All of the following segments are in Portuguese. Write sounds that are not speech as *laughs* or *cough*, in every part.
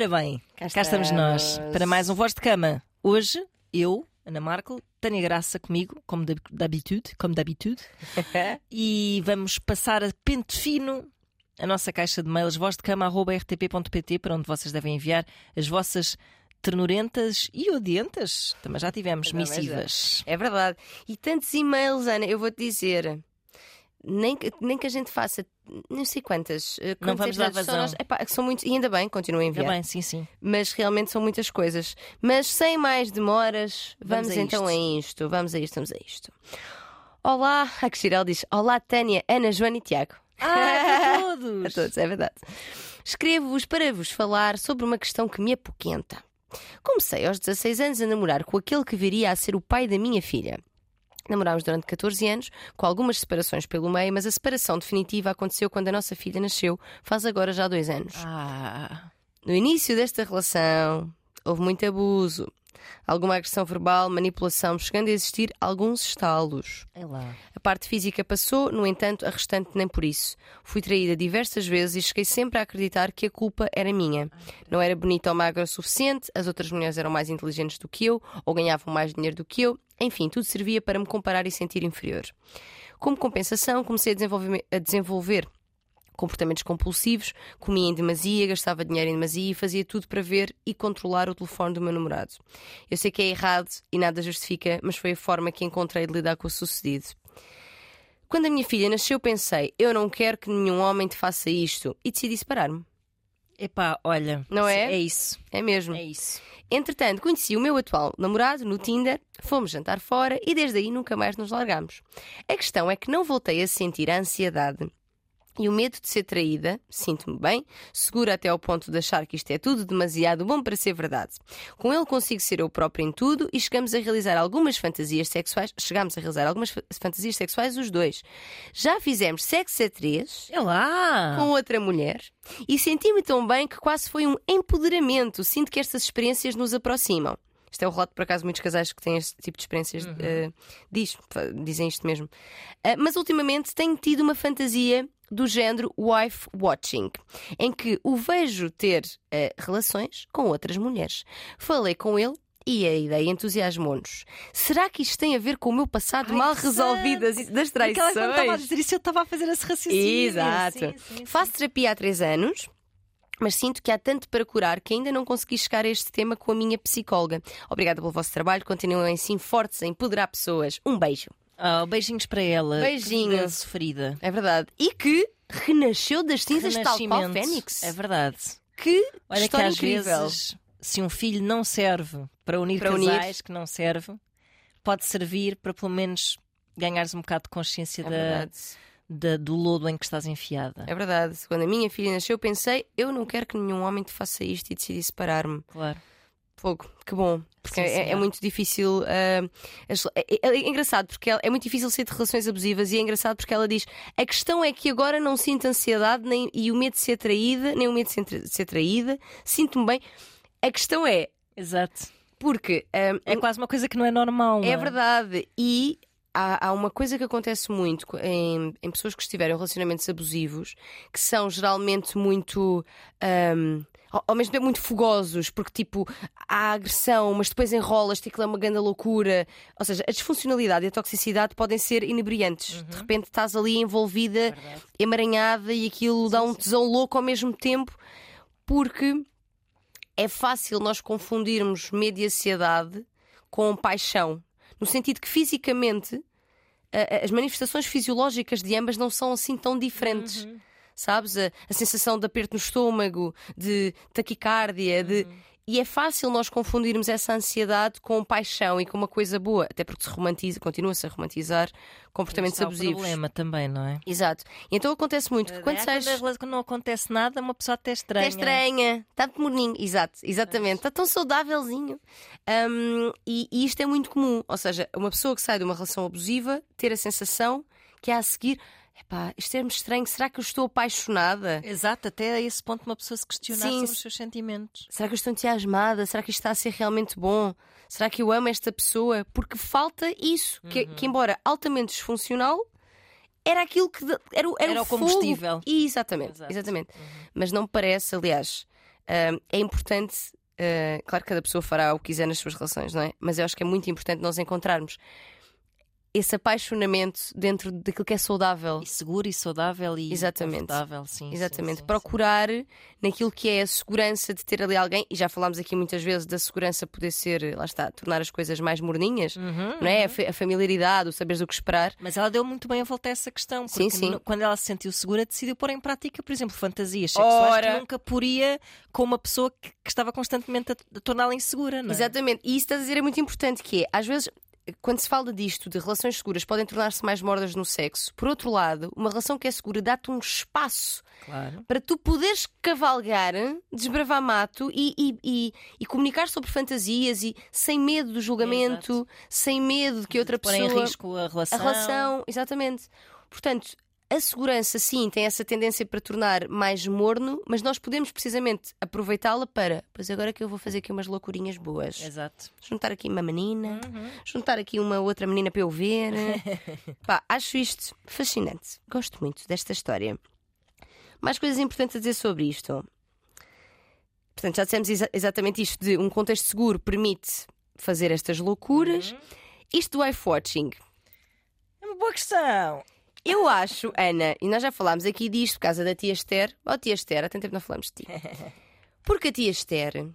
Ora bem, cá, cá estamos nós para mais um Voz de Cama. Hoje, eu, Ana Marco, Tânia Graça comigo, como d'habitude, como d'habitude, *laughs* e vamos passar a pente fino a nossa caixa de mails vozdecama.rtp.pt para onde vocês devem enviar as vossas ternurentas e odientas. Também já tivemos Não, missivas. É, é verdade. E tantos e-mails, Ana, eu vou-te dizer nem que, nem que a gente faça não sei quantas. Eh, não vamos dar vazão. Nós, epá, são muitos, e ainda bem, continuem a enviar. Ainda bem, sim, sim. Mas realmente são muitas coisas. Mas sem mais demoras, vamos, vamos a então isto. a isto. Vamos a isto, vamos a isto. Olá, a Xirel diz: Olá, Tânia, Ana, Joana e Tiago. Ah, a *laughs* todos! a todos, é verdade. Escrevo-vos para vos falar sobre uma questão que me apoquenta. Comecei aos 16 anos a namorar com aquele que viria a ser o pai da minha filha. Namorámos durante 14 anos, com algumas separações pelo meio, mas a separação definitiva aconteceu quando a nossa filha nasceu, faz agora já dois anos. Ah. No início desta relação, houve muito abuso, alguma agressão verbal, manipulação, chegando a existir alguns estalos. É. A parte física passou, no entanto, a restante nem por isso. Fui traída diversas vezes e cheguei sempre a acreditar que a culpa era minha. Não era bonita ou magra o suficiente, as outras mulheres eram mais inteligentes do que eu ou ganhavam mais dinheiro do que eu. Enfim, tudo servia para me comparar e sentir inferior. Como compensação, comecei a desenvolver, a desenvolver comportamentos compulsivos, comia em demasia, gastava dinheiro em demasia e fazia tudo para ver e controlar o telefone do meu namorado. Eu sei que é errado e nada justifica, mas foi a forma que encontrei de lidar com o sucedido. Quando a minha filha nasceu, pensei: eu não quero que nenhum homem te faça isto e decidi separar-me. Epá, olha, não é? É isso. É mesmo. É isso. Entretanto, conheci o meu atual namorado no Tinder, fomos jantar fora e desde aí nunca mais nos largamos. A questão é que não voltei a sentir a ansiedade e o medo de ser traída, sinto-me bem, segura até ao ponto de achar que isto é tudo demasiado bom para ser verdade. Com ele consigo ser eu próprio em tudo e chegamos a realizar algumas fantasias sexuais. Chegamos a realizar algumas fantasias sexuais os dois. Já fizemos sexo a três é lá. com outra mulher e senti-me tão bem que quase foi um empoderamento. Sinto que estas experiências nos aproximam. Isto é o relato, por acaso, muitos casais que têm este tipo de experiências uhum. uh, diz, dizem isto mesmo. Uh, mas ultimamente tenho tido uma fantasia do género wife watching, em que o vejo ter uh, relações com outras mulheres. Falei com ele e a ideia entusiasmou-nos. Será que isto tem a ver com o meu passado Ai, mal resolvido das traições? Quando estava a dizer isso, eu estava a fazer esse raciocínio. Exato. Sim, sim, sim. Faço terapia há três anos. Mas sinto que há tanto para curar que ainda não consegui chegar a este tema com a minha psicóloga. Obrigada pelo vosso trabalho, continuem assim fortes em empoderar pessoas. Um beijo. Oh, beijinhos para ela. Beijinhos. sofrida. É verdade. E que renasceu das cinzas tal qual Fênix. É verdade. Que Olha história que às incrível. vezes, se um filho não serve para unir para casais unir. que não serve, pode servir para pelo menos ganhares um bocado de consciência é da, da, do lodo em que estás enfiada. É verdade. Quando a minha filha nasceu, pensei: eu não quero que nenhum homem te faça isto e decidi separar-me. Claro. Fogo, que bom. Porque sim, sim, é, é, muito difícil. Uh, é, é, é, engraçado porque é muito difícil ser de relações abusivas e é engraçado porque ela diz: a questão é que agora não sinto ansiedade nem, e o medo de ser traída, nem o medo de ser, de ser traída, sinto-me bem. A questão é. Exato. Porque. Uh, é quase uma coisa que não é normal. Não é? é verdade. E há, há, uma coisa que acontece muito em, em, pessoas que estiverem em relacionamentos abusivos que são geralmente muito. Um, ao mesmo tempo muito fogosos, porque tipo, há agressão, mas depois enrolas, aquilo é uma grande loucura. Ou seja, a disfuncionalidade e a toxicidade podem ser inebriantes. Uhum. De repente estás ali envolvida, Verdade. emaranhada e aquilo sim, dá um tesão sim. louco ao mesmo tempo, porque é fácil nós confundirmos medo e ansiedade com paixão. No sentido que fisicamente as manifestações fisiológicas de ambas não são assim tão diferentes. Uhum sabes? A, a sensação de aperto no estômago, de taquicardia, de. Uhum. E é fácil nós confundirmos essa ansiedade com paixão e com uma coisa boa, até porque se romantiza, continua-se a romantizar comportamentos Isso abusivos. É um problema também, não é? Exato. E então acontece muito que quando é, sais... quando não acontece nada, uma pessoa até estranha. Até estranha, está muito morninho, exato, exatamente, está tão saudávelzinho. Um, e, e isto é muito comum, ou seja, uma pessoa que sai de uma relação abusiva ter a sensação que há a seguir Epá, isto é-me estranho, será que eu estou apaixonada? Exato, até a esse ponto uma pessoa se questionar Sim. sobre os seus sentimentos. Será que eu estou entusiasmada? Será que isto está a ser realmente bom? Será que eu amo esta pessoa? Porque falta isso, uhum. que, que, embora altamente disfuncional, era aquilo que era, era, era o, combustível. Exatamente, Exato. exatamente. Uhum. Mas não parece, aliás, Uh, é importante. Uh, claro que cada pessoa fará o que quiser nas suas relações, não é? Mas eu acho que é muito importante nós encontrarmos esse apaixonamento dentro daquilo que é saudável. E seguro e saudável e Exatamente. confortável, sim. Exatamente. sim, sim, Procurar naquilo que é a segurança de ter ali alguém, e já falámos aqui muitas vezes da segurança poder ser, lá está, tornar as coisas mais morninhas, sim. Uhum, não é? A, uhum. a familiaridade, o saberes o que esperar. Mas ela deu muito bem a volta a essa questão. Porque Sim, sim. quando ela se sentiu segura, decidiu pôr em prática, por exemplo, fantasias sexuais Ora. que nunca poria com uma pessoa que, que estava constantemente a, a torná-la insegura, não é? Exatamente. E isso estás a dizer é muito importante, que é, às vezes. Quando se fala disto, de relações seguras podem tornar-se mais mordas no sexo. Por outro lado, uma relação que é segura dá-te um espaço Claro. para tu poderes cavalgar, desbravar mato e, e, e, e comunicar sobre fantasias e sem medo do julgamento, sem medo de que outra Pôr pessoa. em risco a relação. A relação, exatamente. Portanto, a segurança, sim, tem essa tendência para tornar mais morno, mas nós podemos precisamente aproveitá-la para. Pois agora que eu vou fazer aqui umas loucurinhas boas. Exato. Juntar aqui uma menina, Uhum. juntar aqui uma outra menina para eu ver. *laughs* Pá, acho isto fascinante. Gosto muito desta história. Mais coisas importantes a dizer sobre isto. Portanto, já dissemos exa- exatamente isto: de um contexto seguro permite fazer estas loucuras. Uhum. Isto do wife-watching. É uma boa questão. Eu acho, Ana, e nós já falámos aqui disto por causa da tia Esther. Oh, tia Esther, há tanto tempo não falamos de ti. *laughs* Porque a tia Esther,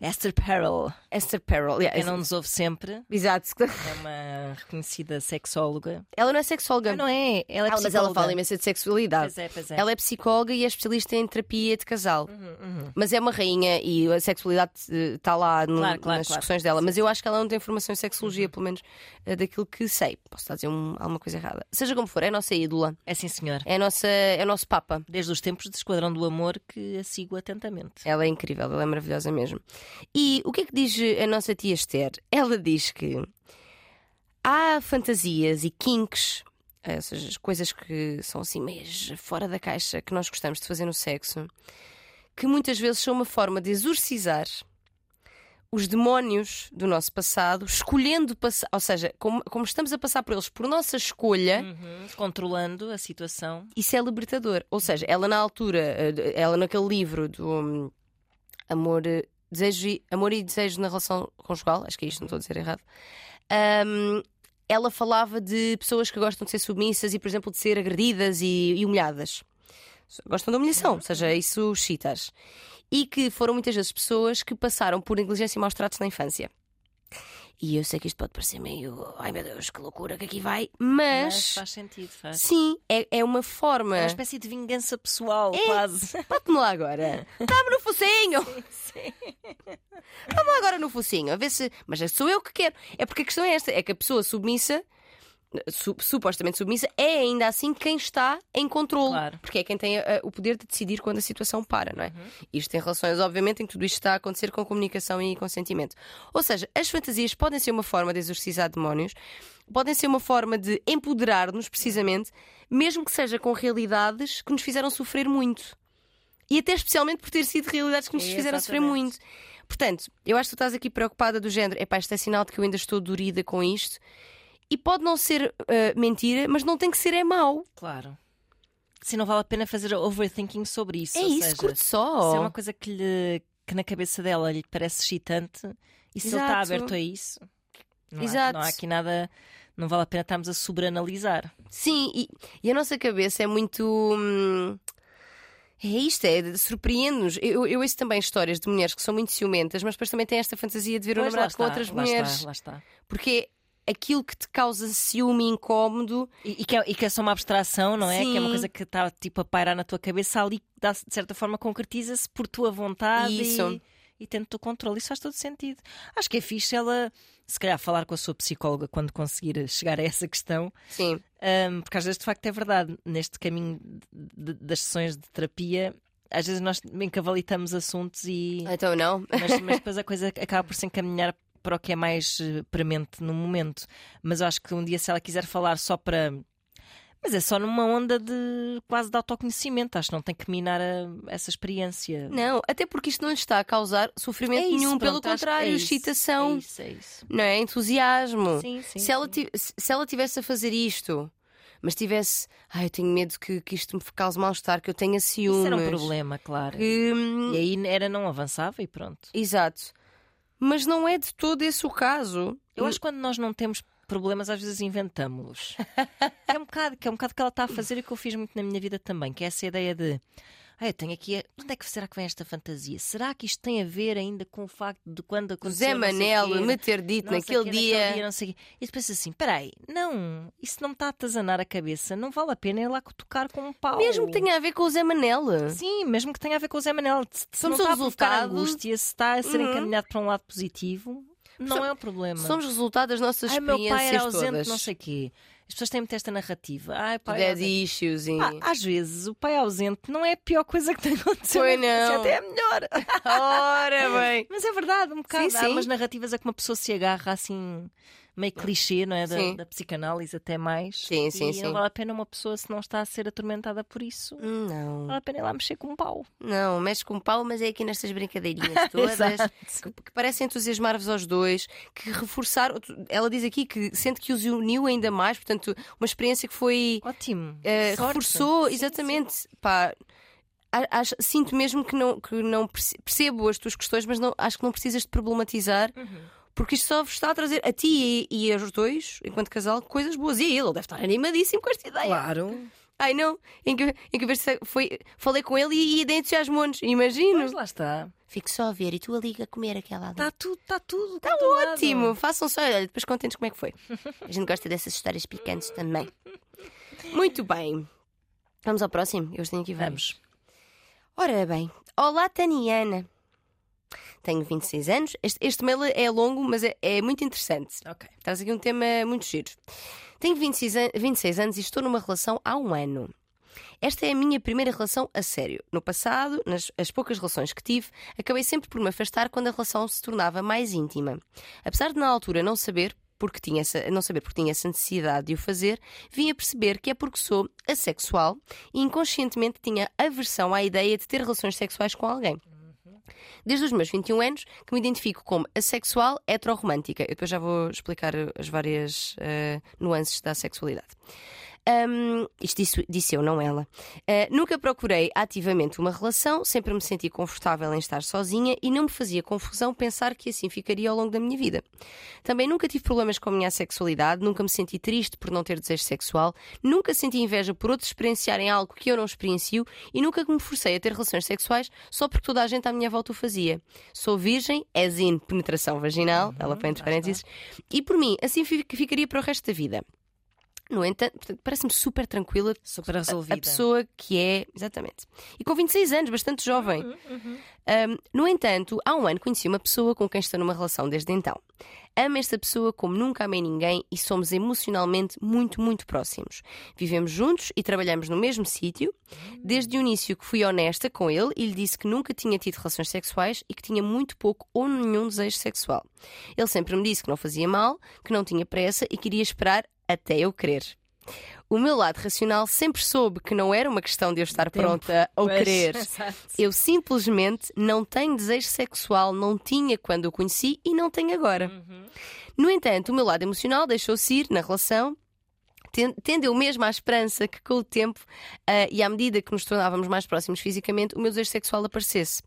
Esther Perel, Esther Perel, yeah, quem não nos ouve sempre, exato, é uma reconhecida sexóloga. ela não é sexóloga. Ah, não é? Ela é Ah, mas ela fala imenso de sexualidade. Pois é, pois é. Ela é psicóloga e é especialista em terapia de casal. Uhum, uhum. Mas é uma rainha e a sexualidade está lá no- Claro, claro, nas claro. discussões dela. Mas eu acho que ela não tem formação em Uhum. sexologia, pelo menos eh, daquilo que sei. Posso estar a dizer um- alguma coisa errada. Seja como for, é a nossa ídola. É sim, senhor. É, nossa, é o nosso Papa. Desde os tempos de Esquadrão do Amor que a sigo atentamente. Ela é incrível, ela é maravilhosa mesmo. E o que é que diz a nossa tia Esther? Ela diz que há fantasias e kinks, eh, ou seja, as coisas que são assim meias fora da caixa que nós gostamos de fazer no sexo, que muitas vezes são uma forma de exorcizar os demónios do nosso passado, escolhendo passar, ou seja, como, como estamos a passar por eles por nossa escolha, Uhum. Controlando a situação. isso é libertador. Ou seja, ela na altura, eh, ela naquele livro do hum, Amor, eh, desejo e, Amor e Desejo na Relação Conjugal, acho que é isto, não estou a dizer errado. hum, ela falava de pessoas que gostam de ser submissas e, por exemplo, de ser agredidas e, e humilhadas. Gostam da humilhação, seja isso chitas. E que foram muitas vezes pessoas que passaram por negligência e maus tratos na infância. E eu sei que isto pode parecer meio. Ai meu Deus, que loucura que aqui vai. Mas Mas. faz sentido, faz. Sim, é, é uma forma. É uma espécie de vingança pessoal, É. quase. Bate-me lá agora. *laughs* Dá-me no focinho. Sim. Dá-me lá agora no focinho. A ver se. Mas sou eu que quero. É porque a questão é esta: é que a pessoa submissa, su- supostamente submissa, é ainda assim quem está em controle. Claro. Porque é quem tem eh, o poder de decidir quando a situação para, não é? Isto em relações, obviamente, em que tudo isto está a acontecer com comunicação e consentimento. Ou seja, as fantasias podem ser uma forma de exorcizar demónios, podem ser uma forma de empoderar-nos, precisamente, mesmo que seja com realidades que nos fizeram sofrer muito. E até especialmente por ter sido realidades que nos fizeram sofrer muito. Portanto, eu acho que tu estás aqui preocupada do género. Epá, isto é sinal de que eu ainda estou dorida com isto. E pode não ser ah, mentira, mas não tem que ser é mau. Claro. Se não vale a pena fazer overthinking sobre isso. é isso, seja, curte Se só. é uma coisa que, lhe, que na cabeça dela lhe parece excitante e se ele está Exato. aberto a isso, não há, Exato. não há aqui nada. Não vale a pena estarmos a sobreanalisar. Sim, e, e a nossa cabeça é muito. hum, é isto, é, de- surpreende-nos. Eu, eu ouço também histórias de mulheres que são muito ciumentas, mas depois também têm esta fantasia de ver Pois, lá namorado com outras lá mulheres. Está, lá está. Porque aquilo que te causa ciúme e incómodo. E, e que é, e que é só uma abstração, não é? Que é uma Sim. coisa que está tipo a pairar na tua cabeça ali, dá, de certa forma concretiza-se por tua vontade Isso. e, e tendo o controle. Isso faz todo sentido. Acho que é fixe ela, se calhar, falar com a sua psicóloga quando conseguir chegar a essa questão, Sim. Ahm, porque às vezes de facto é verdade, neste caminho de- de- das sessões de terapia, às vezes nós encavalitamos assuntos e. Então não. Mas, mas *laughs* depois a coisa acaba por se encaminhar para o que é mais eh, premente no momento. Mas eu acho que um dia, se ela quiser falar só para. Mas é só numa onda de quase de autoconhecimento. Acho que não tem que minar a- essa experiência. Não, até porque isto não está a causar sofrimento É isso, nenhum. pronto, Pelo contrário, é excitação, É isso, é isso. não é? Entusiasmo. Sim, sim. se, ela sim. se ela tivesse a fazer isto, mas tivesse, ai, eu tenho medo que, que isto me cause mal-estar, que eu tenha ciúmes. Isso era um problema, claro. que, hum, E aí era não avançava e pronto. Exato. Mas não é de todo esse o caso. Eu acho que quando nós não temos problemas, às vezes inventamos-los. *laughs* é um bocado que é um bocado que ela está a fazer e que eu fiz muito na minha vida também, que é essa ideia de ah, eu tenho aqui. A... Onde é que será que vem esta fantasia? Será que isto tem a ver ainda com o facto de quando aconteceu? Zé Manel me ter dito naquele quê, dia. naquele dia, não sei quê. E depois assim, peraí, não, isso não me está a atazanar a cabeça, não vale a pena ir lá tocar com um pau. Mesmo que tenha a ver com o Zé Manel. Sim, mesmo que tenha a ver com o Zé Manel. Se, se Somos não está a provocar angústia, se está a ser Uhum. encaminhado para um lado positivo, não é o problema. Somos resultado das nossas Ai, meu pai experiências era ausente, todas. não sei o quê. As pessoas têm muito esta narrativa. Ai, pai Dead ausente. issues e... Ah, às vezes o pai ausente não é a pior coisa que tem acontecido. Pois não. Até é melhor. *laughs* Ora bem. Mas é verdade, um bocado. Sim, Há sim. umas narrativas a que uma pessoa se agarra assim, meio clichê, não é? Da, Sim. da psicanálise até mais. Sim, sim, e sim. não vale a pena uma pessoa se não está a ser atormentada por isso. Não, Vale a pena ir lá mexer com um pau. não, mexe com pau, mas é aqui nestas brincadeirinhas *laughs* todas que, que parecem entusiasmar-vos aos dois, que reforçaram. Ela diz aqui que sente que os uniu ainda mais, portanto, uma experiência que foi. Ótimo. Sorte. reforçou, Sim, exatamente. Pá, a- acho- sinto mesmo que não, que não perce- percebo as tuas questões, mas não, acho que não precisas de problematizar. Uhum. Porque isto só vos está a trazer a ti e, e aos dois, enquanto casal, coisas boas. E ele, ele deve estar animadíssimo com esta ideia. Claro. Ai não, em que, em que foi, falei com ele e, e dei entusiasmou-nos, imagino. Mas lá está. Fico só a ver e tu ali a comer aquela. Está tudo, está tudo. Está ótimo, façam só, olha, depois contentes como é que foi. *laughs* A gente gosta dessas histórias picantes também. Muito bem. Vamos ao próximo? Eu tenho aqui vários. Vamos. Ora bem, olá Taniana. Tenho 26 anos. Este, este mail é longo, mas é, é muito interessante. Ok. Traz aqui um tema muito giro. Tenho 26, an- 26 anos e estou numa relação há um ano. Esta é a minha primeira relação a sério. No passado, nas as poucas relações que tive, acabei sempre por me afastar quando a relação se tornava mais íntima. Apesar de na altura não saber porque tinha essa, não saber porque tinha essa necessidade de o fazer, vim a perceber que é porque sou assexual e inconscientemente tinha aversão à ideia de ter relações sexuais com alguém. Desde os meus 21 anos que me identifico como assexual heterorromântica. Eu depois já vou explicar as várias eh, nuances da sexualidade. Ahm, isto disse, disse eu, não ela. Ah, nunca procurei ativamente uma relação, sempre me senti confortável em estar sozinha e não me fazia confusão pensar que assim ficaria ao longo da minha vida. Também nunca tive problemas com a minha sexualidade, nunca me senti triste por não ter desejo sexual, nunca senti inveja por outros experienciarem algo que eu não experiencio e nunca me forcei a ter relações sexuais só porque toda a gente à minha volta o fazia. Sou virgem, as in penetração vaginal, ela põe entre parênteses, e por mim, assim fi- ficaria para o resto da vida. No entanto, parece-me super tranquila Super a- resolvida. a pessoa que é. Exatamente. E com 26 anos, bastante jovem. Um, no entanto, há um ano conheci uma pessoa com quem estou numa relação desde então. Amo esta pessoa como nunca amei ninguém e somos emocionalmente muito, muito próximos. Vivemos juntos e trabalhamos no mesmo sítio. Desde o início que fui honesta com ele e lhe disse que nunca tinha tido relações sexuais e que tinha muito pouco ou nenhum desejo sexual. Ele sempre me disse que não fazia mal, que não tinha pressa e queria esperar até eu querer. O meu lado racional sempre soube que não era uma questão de eu estar Tempo. pronta ou Pois, querer. exato. Eu simplesmente não tenho desejo sexual, não tinha quando o conheci e não tenho agora. No entanto, o meu lado emocional deixou-se ir na relação. ten- Tendo eu mesmo a esperança que com o tempo ah, e à medida que nos tornávamos mais próximos fisicamente, o meu desejo sexual aparecesse.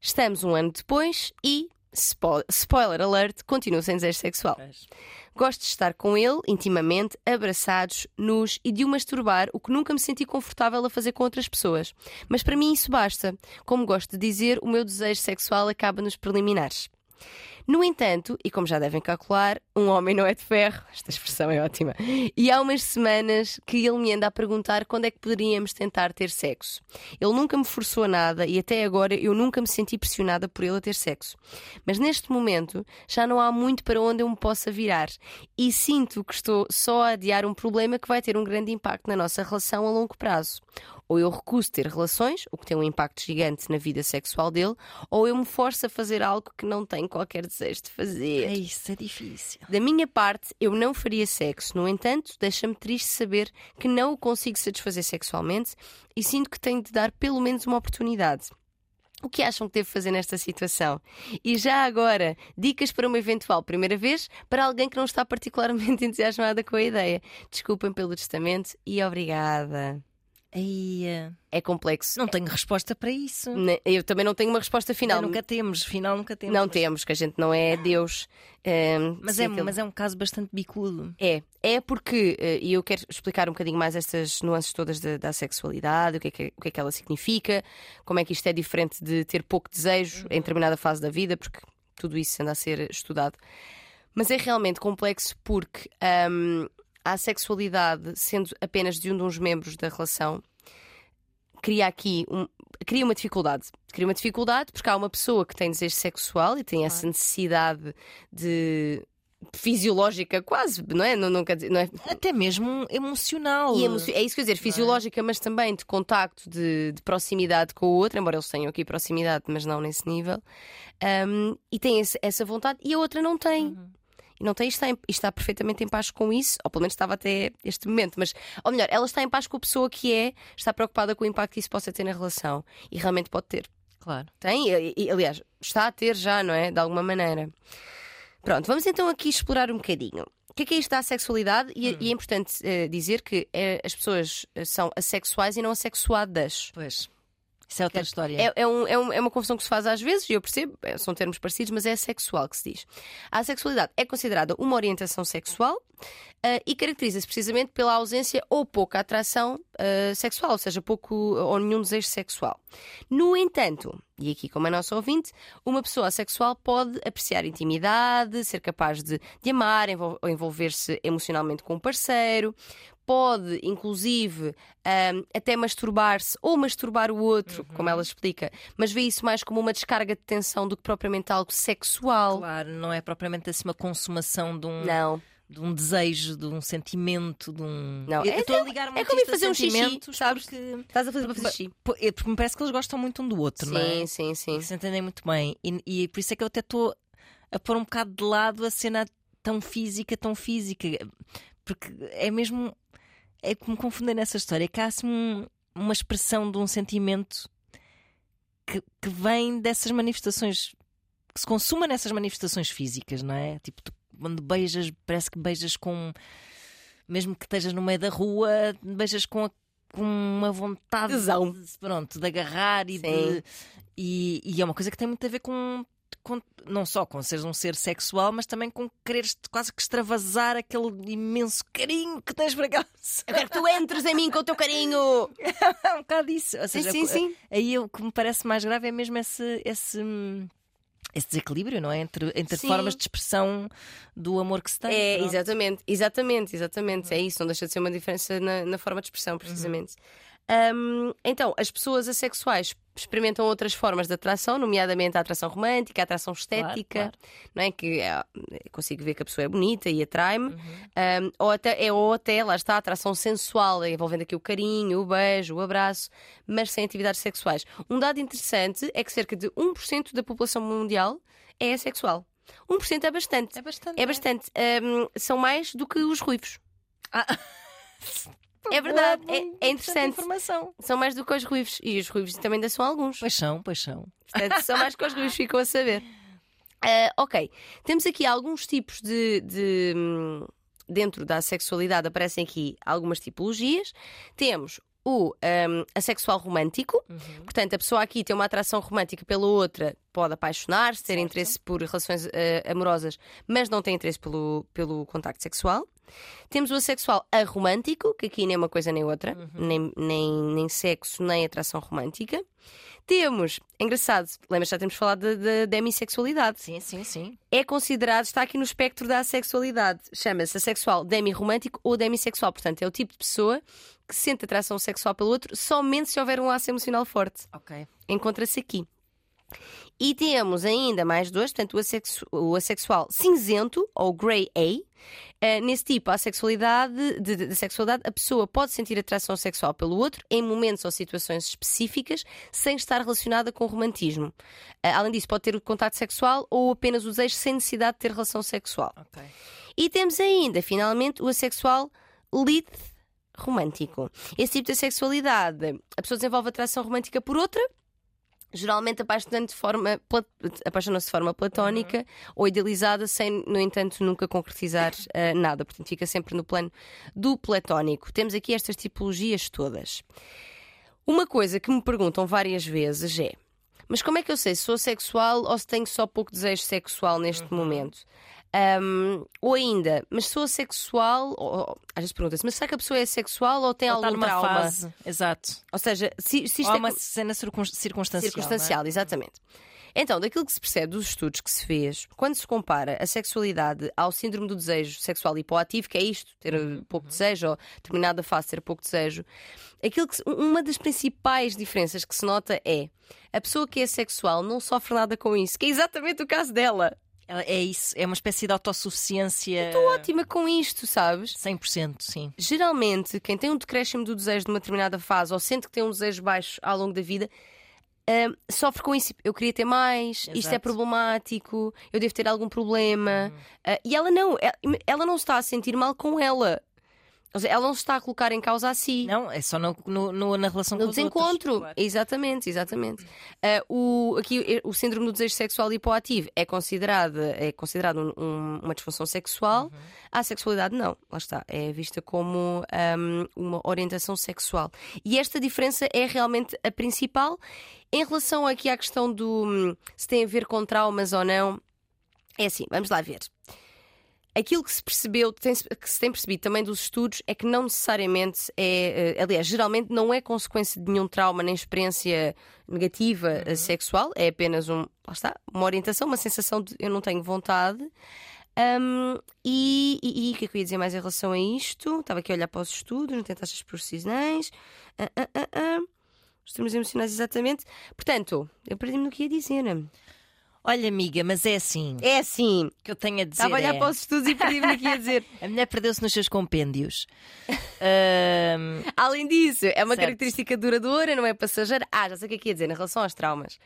Estamos um ano depois e, spo- spoiler alert, continuo sem desejo sexual. Gosto de estar com ele, intimamente, abraçados, nus e de o masturbar, o que nunca me senti confortável a fazer com outras pessoas. Mas para mim isso basta. Como gosto de dizer, o meu desejo sexual acaba nos preliminares. No entanto, e como já devem calcular, um homem não é de ferro, *laughs* esta expressão é ótima, e há umas semanas que ele me anda a perguntar quando é que poderíamos tentar ter sexo. Ele nunca me forçou a nada e até agora eu nunca me senti pressionada por ele a ter sexo. Mas neste momento já não há muito para onde eu me possa virar e sinto que estou só a adiar um problema que vai ter um grande impacto na nossa relação a longo prazo. Ou eu recuso ter relações, o que tem um impacto gigante na vida sexual dele, ou eu me forço a fazer algo que não tenho qualquer de fazer. É isso, é difícil. Da minha parte, eu não faria sexo. No entanto, deixa-me triste saber que não o consigo satisfazer sexualmente e sinto que tenho de dar pelo menos uma oportunidade. O que acham que devo fazer nesta situação? E já agora, dicas para uma eventual primeira vez para alguém que não está particularmente *laughs* entusiasmada com a ideia. Desculpem pelo testamento e obrigada. Aí, É complexo. não tenho resposta para isso. Eu também não tenho uma resposta final. Nunca temos, final nunca temos. Não temos, que a gente não é Deus. Ehm, Mas é, aquele- mas é um caso bastante bicudo. É, é porque, eh, e eu quero explicar um bocadinho mais estas nuances todas da, da sexualidade, o que, é que, o que é que ela significa, como é que isto é diferente de ter pouco desejo em determinada fase da vida, porque tudo isso anda a ser estudado. Mas é realmente complexo porque ahm, a sexualidade, sendo apenas de um dos membros da relação, cria aqui um- cria uma dificuldade. Cria uma dificuldade porque há uma pessoa que tem desejo sexual e tem essa necessidade de fisiológica quase, não é? Não, não não é Até mesmo emocional. e emocio- é isso que eu dizer, fisiológica, mas também de contacto, de, de proximidade com o outro, embora eles tenham aqui proximidade, mas não nesse nível. Um, e tem esse- essa vontade e a outra não tem. E não tem, e está, em- e está perfeitamente em paz com isso, ou pelo menos estava até este momento, mas, ou melhor, ela está em paz com a pessoa que é, está preocupada com o impacto que isso possa ter na relação. E realmente pode ter. Claro. Tem, e, e, aliás, está a ter já, não é? De alguma maneira. Pronto, vamos então aqui explorar um bocadinho. O que é que é isto da sexualidade? E, e é importante eh, dizer que eh, as pessoas eh, são assexuais e não assexuadas. Pois. Isso é outra história. É, é, um- é um- é uma confusão que se faz às vezes, e eu percebo, eh, são termos parecidos, mas é sexual que se diz. A sexualidade é considerada uma orientação sexual eh, e caracteriza-se precisamente pela ausência ou pouca atração eh, sexual, ou seja, pouco ou nenhum desejo sexual. No entanto, e aqui como a nossa ouvinte, uma pessoa assexual pode apreciar intimidade, ser capaz de, de amar, ou envolver-se emocionalmente com um parceiro, pode, inclusive, ahm, até masturbar-se ou masturbar o outro, como ela explica, mas vê isso mais como uma descarga de tensão do que propriamente algo sexual. Claro, não é propriamente assim uma consumação de um, Não. de um desejo, de um sentimento, de um. Não, Eu é- estou a ligar muito como ir fazer um xixi, sabes? Porque, Estás a fazer para fazer xixi. É porque me parece que eles gostam muito um do outro, não é? Sim, sim, sim. Se entendem muito bem. E, e por isso é que eu até estou a pôr um bocado de lado a cena tão física, tão física. Porque é mesmo. É que me confundem nessa história. É que há assim um- uma expressão de um sentimento que, que vem dessas manifestações. que se consuma nessas manifestações físicas, não é? Tipo, tu, quando beijas, parece que beijas com. Mesmo que estejas no meio da rua, beijas com a- com uma vontade de, pronto, de agarrar e de. E, e é uma coisa que tem muito a ver com, com- não só com seres um ser sexual, mas também com quereres quase que extravasar aquele imenso carinho que tens para aquela pessoa. Eu quero que tu entres em mim com o teu carinho. É um bocado isso. Ou Sim, seja, sim, sim. Aí o que me parece mais grave é mesmo esse. esse esse desequilíbrio, não é? Entre, entre Sim. formas de expressão do amor que se tem. É, pronto. exatamente, exatamente, exatamente. É isso, não deixa de ser uma diferença na, na forma de expressão, precisamente. Uhum. Hum, então, as pessoas assexuais experimentam outras formas de atração, nomeadamente a atração romântica, a atração estética, claro. não é? Que é, eu consigo ver que a pessoa é bonita e atrai-me, Uhum. Hum, ou, até, é, ou até, lá está, a atração sensual, envolvendo aqui o carinho, o beijo, o abraço, mas sem atividades sexuais. Um dado interessante é que cerca de 1% da população mundial é assexual. 1% é bastante. É bastante. É bastante. Hum, são mais do que os ruivos. Ah. *laughs* É verdade, é- é interessante. informação. São mais do que os ruivos. E os ruivos também ainda são alguns. Pois são, pois são. Portanto, são mais que os ruivos, ficam a saber. Ah, ok. Temos aqui alguns tipos de. de, dentro da sexualidade aparecem aqui algumas tipologias. Temos o hum, assexual romântico. Uhum. Portanto, a pessoa aqui tem uma atração romântica pela outra, pode apaixonar-se, ter interesse por relações eh, amorosas, mas não tem interesse pelo, pelo contacto sexual. Temos o assexual aromântico, que aqui nem é uma coisa nem outra, nem, nem, nem sexo, nem atração romântica. Temos, engraçado, lembras já temos falado da- demissexualidade. Sim, sim, sim. É considerado, está aqui no espectro da assexualidade. Chama-se assexual demirromântico ou demissexual. Portanto, é o tipo de pessoa que sente atração sexual pelo outro somente se houver um laço emocional forte Ok. encontra-se aqui. E temos ainda mais dois, portanto, o, assexu- o assexual cinzento, ou grey A. Eh, nesse tipo, a sexualidade, de, de- de sexualidade, a pessoa pode sentir atração sexual pelo outro em momentos ou situações específicas, sem estar relacionada com o romantismo. Eh, além disso, pode ter o contato sexual ou apenas o desejo sem necessidade de ter relação sexual. Ok. E temos ainda, finalmente, o assexual lith romântico. Esse tipo de sexualidade, a pessoa desenvolve atração romântica por outra, geralmente apaixonando de forma apaixona-se de forma platónica uhum. ou idealizada, sem, no entanto, nunca concretizar uh, nada. Portanto, fica sempre no plano do platónico. Temos aqui estas tipologias todas. Uma coisa que me perguntam várias vezes é: mas como é que eu sei se sou sexual ou se tenho só pouco desejo sexual neste uhum. momento? Um, ou ainda, mas sou sexual, ou, às vezes pergunta-se, mas será que a pessoa é sexual ou tem ou algum numa trauma? Fase. Exato. Ou seja, se, se isto ou é uma cena circunstancial. Circunstancial, é? exatamente. Então, daquilo que se percebe dos estudos que se fez, quando se compara a sexualidade ao síndrome do desejo sexual hipoativo, que é isto, ter uhum. pouco desejo, ou determinada fase ter pouco desejo, aquilo que, uma das principais diferenças que se nota é a pessoa que é sexual não sofre nada com isso, que é exatamente o caso dela. É isso, é uma espécie de autossuficiência. Estou ótima com isto, sabes? 100%, sim. Geralmente, quem tem um decréscimo do desejo numa determinada fase ou sente que tem um desejo baixo ao longo da vida, uh, sofre com isso. Eu queria ter mais, Exato. isto é problemático, eu devo ter algum problema. Uhum. Uh, e ela não, ela, ela não está a sentir mal com ela. Ela não se está a colocar em causa a si. Não, é só no, no, no na relação no com desencontro. Outros, claro. Exatamente, exatamente. Uh, o, aqui, o síndrome do desejo sexual hipoativo é considerado, é considerado um, um, uma disfunção sexual. Uhum. A sexualidade não, lá está. É vista como um, uma orientação sexual. E esta diferença é realmente a principal. Em relação aqui à questão do hum, se tem a ver com traumas ou não, é assim, vamos lá ver aquilo que se percebeu, que se tem percebido também dos estudos, é que não necessariamente é, eh, aliás, geralmente não é consequência de nenhum trauma nem experiência negativa eh, uhum. sexual, é apenas um, lá está, uma orientação, uma sensação de eu não tenho vontade. Um, e, e, e, o que é que eu ia dizer mais em relação a isto? Estava aqui a olhar para os estudos, não tem taxas profissionais. Uh, uh, uh, uh. Os termos emocionais, exatamente. Portanto, eu perdi-me no que ia dizer. Olha, amiga, mas é assim. É assim. que eu tenho a dizer. Estava a olhar é... para os estudos e perdi-me aqui a *laughs* dizer. a mulher perdeu-se nos seus compêndios. um... *laughs* Além disso, é uma certo. característica duradoura, não é passageira. Ah, já sei o que é que ia dizer em relação aos traumas.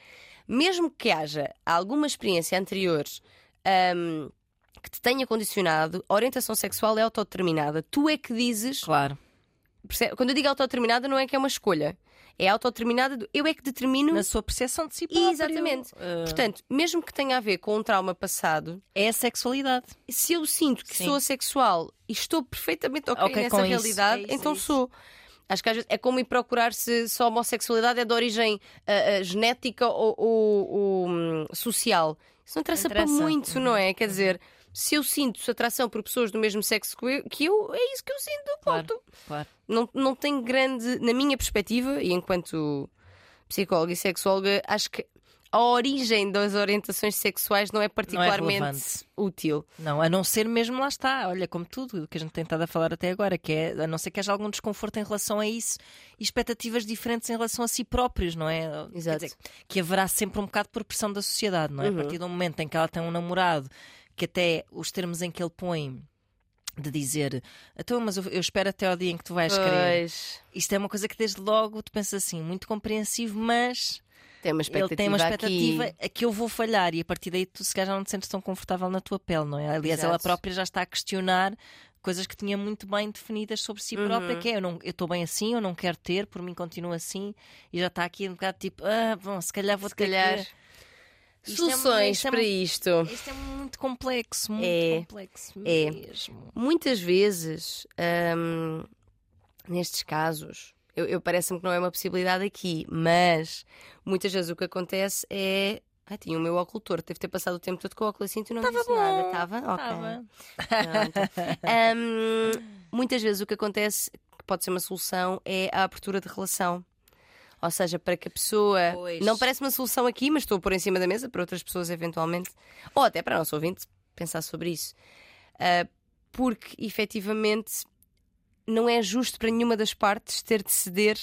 Mesmo que haja alguma experiência anterior. Um, que te tenha condicionado, a orientação sexual é autodeterminada. Tu é que dizes. Claro. Quando eu digo autodeterminada, não é que é uma escolha é autodeterminada, eu é que determino. Na sua percepção de si próprio. Exatamente. Uh... Portanto, mesmo que tenha a ver com um trauma passado. É a sexualidade. Se eu sinto que Sim. sou sexual e estou perfeitamente ok, okay nessa realidade, é isso, então é sou. Acho que às vezes é como ir procurar se, se a homossexualidade é de origem uh, uh, genética ou, ou, ou um, social. Isso não interessa, interessa. para muito, uhum. não é? Quer dizer se eu sinto atração por pessoas do mesmo sexo que eu, é isso que eu sinto. Claro, ponto. Claro. Não, não tem grande, na minha perspectiva, e enquanto psicóloga e sexóloga, acho que a origem das orientações sexuais não é particularmente não é útil. Não, a não ser mesmo lá está, olha, como tudo o que a gente tem estado a falar até agora, que é a não ser que haja algum desconforto em relação a isso e expectativas diferentes em relação a si próprios, não é? Exato. Dizer, que haverá sempre um bocado por pressão da sociedade, não é? Uhum. A partir do momento em que ela tem um namorado que até os termos em que ele põe de dizer, então, mas eu, eu, espero até ao dia em que tu vais querer. Isto é uma coisa que desde logo tu pensas assim, muito compreensivo, mas tem uma expectativa, ele tem uma expectativa aqui. a que eu vou falhar e a partir daí tu se calhar já não te sentes tão confortável na tua pele, não é? Aliás, Exato. ela própria já está a questionar coisas que tinha muito bem definidas sobre si própria, uhum. que é eu estou bem assim, eu não quero ter, por mim continua assim, e já está aqui um bocado tipo, ah, bom, se calhar vou se ter calhar... que isto é Soluções é, para isto. Isto é muito complexo, muito é, complexo é. mesmo. Muitas vezes, hum, nestes casos, eu, eu parece-me que não é uma possibilidade aqui, mas muitas vezes o que acontece é ah, tinha o meu ocultor, teve de ter passado o tempo todo com o óculos assim, tu não Tava disse bom. nada. Estava? Ok. um, muitas vezes o que acontece, que pode ser uma solução, é a abertura de relação. Ou seja, para que a pessoa. Pois. Não parece uma solução aqui, mas estou a pôr em cima da mesa para outras pessoas eventualmente, ou até para o nosso ouvinte, pensar sobre isso. Uh, porque efetivamente não é justo para nenhuma das partes ter de ceder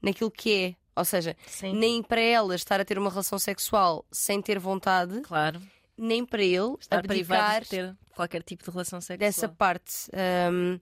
naquilo que é. Ou seja, Sim. nem para ela estar a ter uma relação sexual sem ter vontade, claro. nem para ele estar abdicar de ter qualquer tipo de relação sexual. Dessa parte. Um,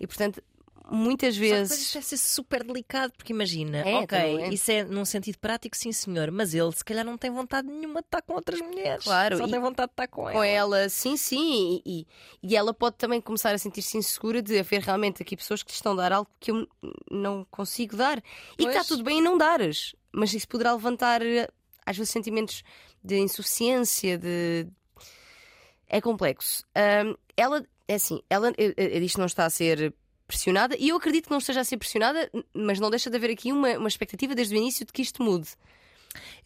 e portanto, muitas vezes. isto deve ser super delicado, porque imagina, É, ok, é. isso é num sentido prático, sim senhor, mas ele se calhar não tem vontade nenhuma de estar com outras mulheres. Claro, Só tem vontade de estar com, Com ela, sim, sim, e, e- ela pode também começar a sentir-se insegura de haver realmente aqui pessoas que te estão a dar algo que eu não consigo dar. E que está tudo bem em não dares, mas isso poderá levantar eh, às vezes sentimentos de insuficiência, de. É complexo. Ahm, ela, é assim, ela eh, eh, que não está a ser pressionada e eu acredito que não esteja a ser pressionada, mas não deixa de haver aqui uma, uma expectativa desde o início de que isto mude.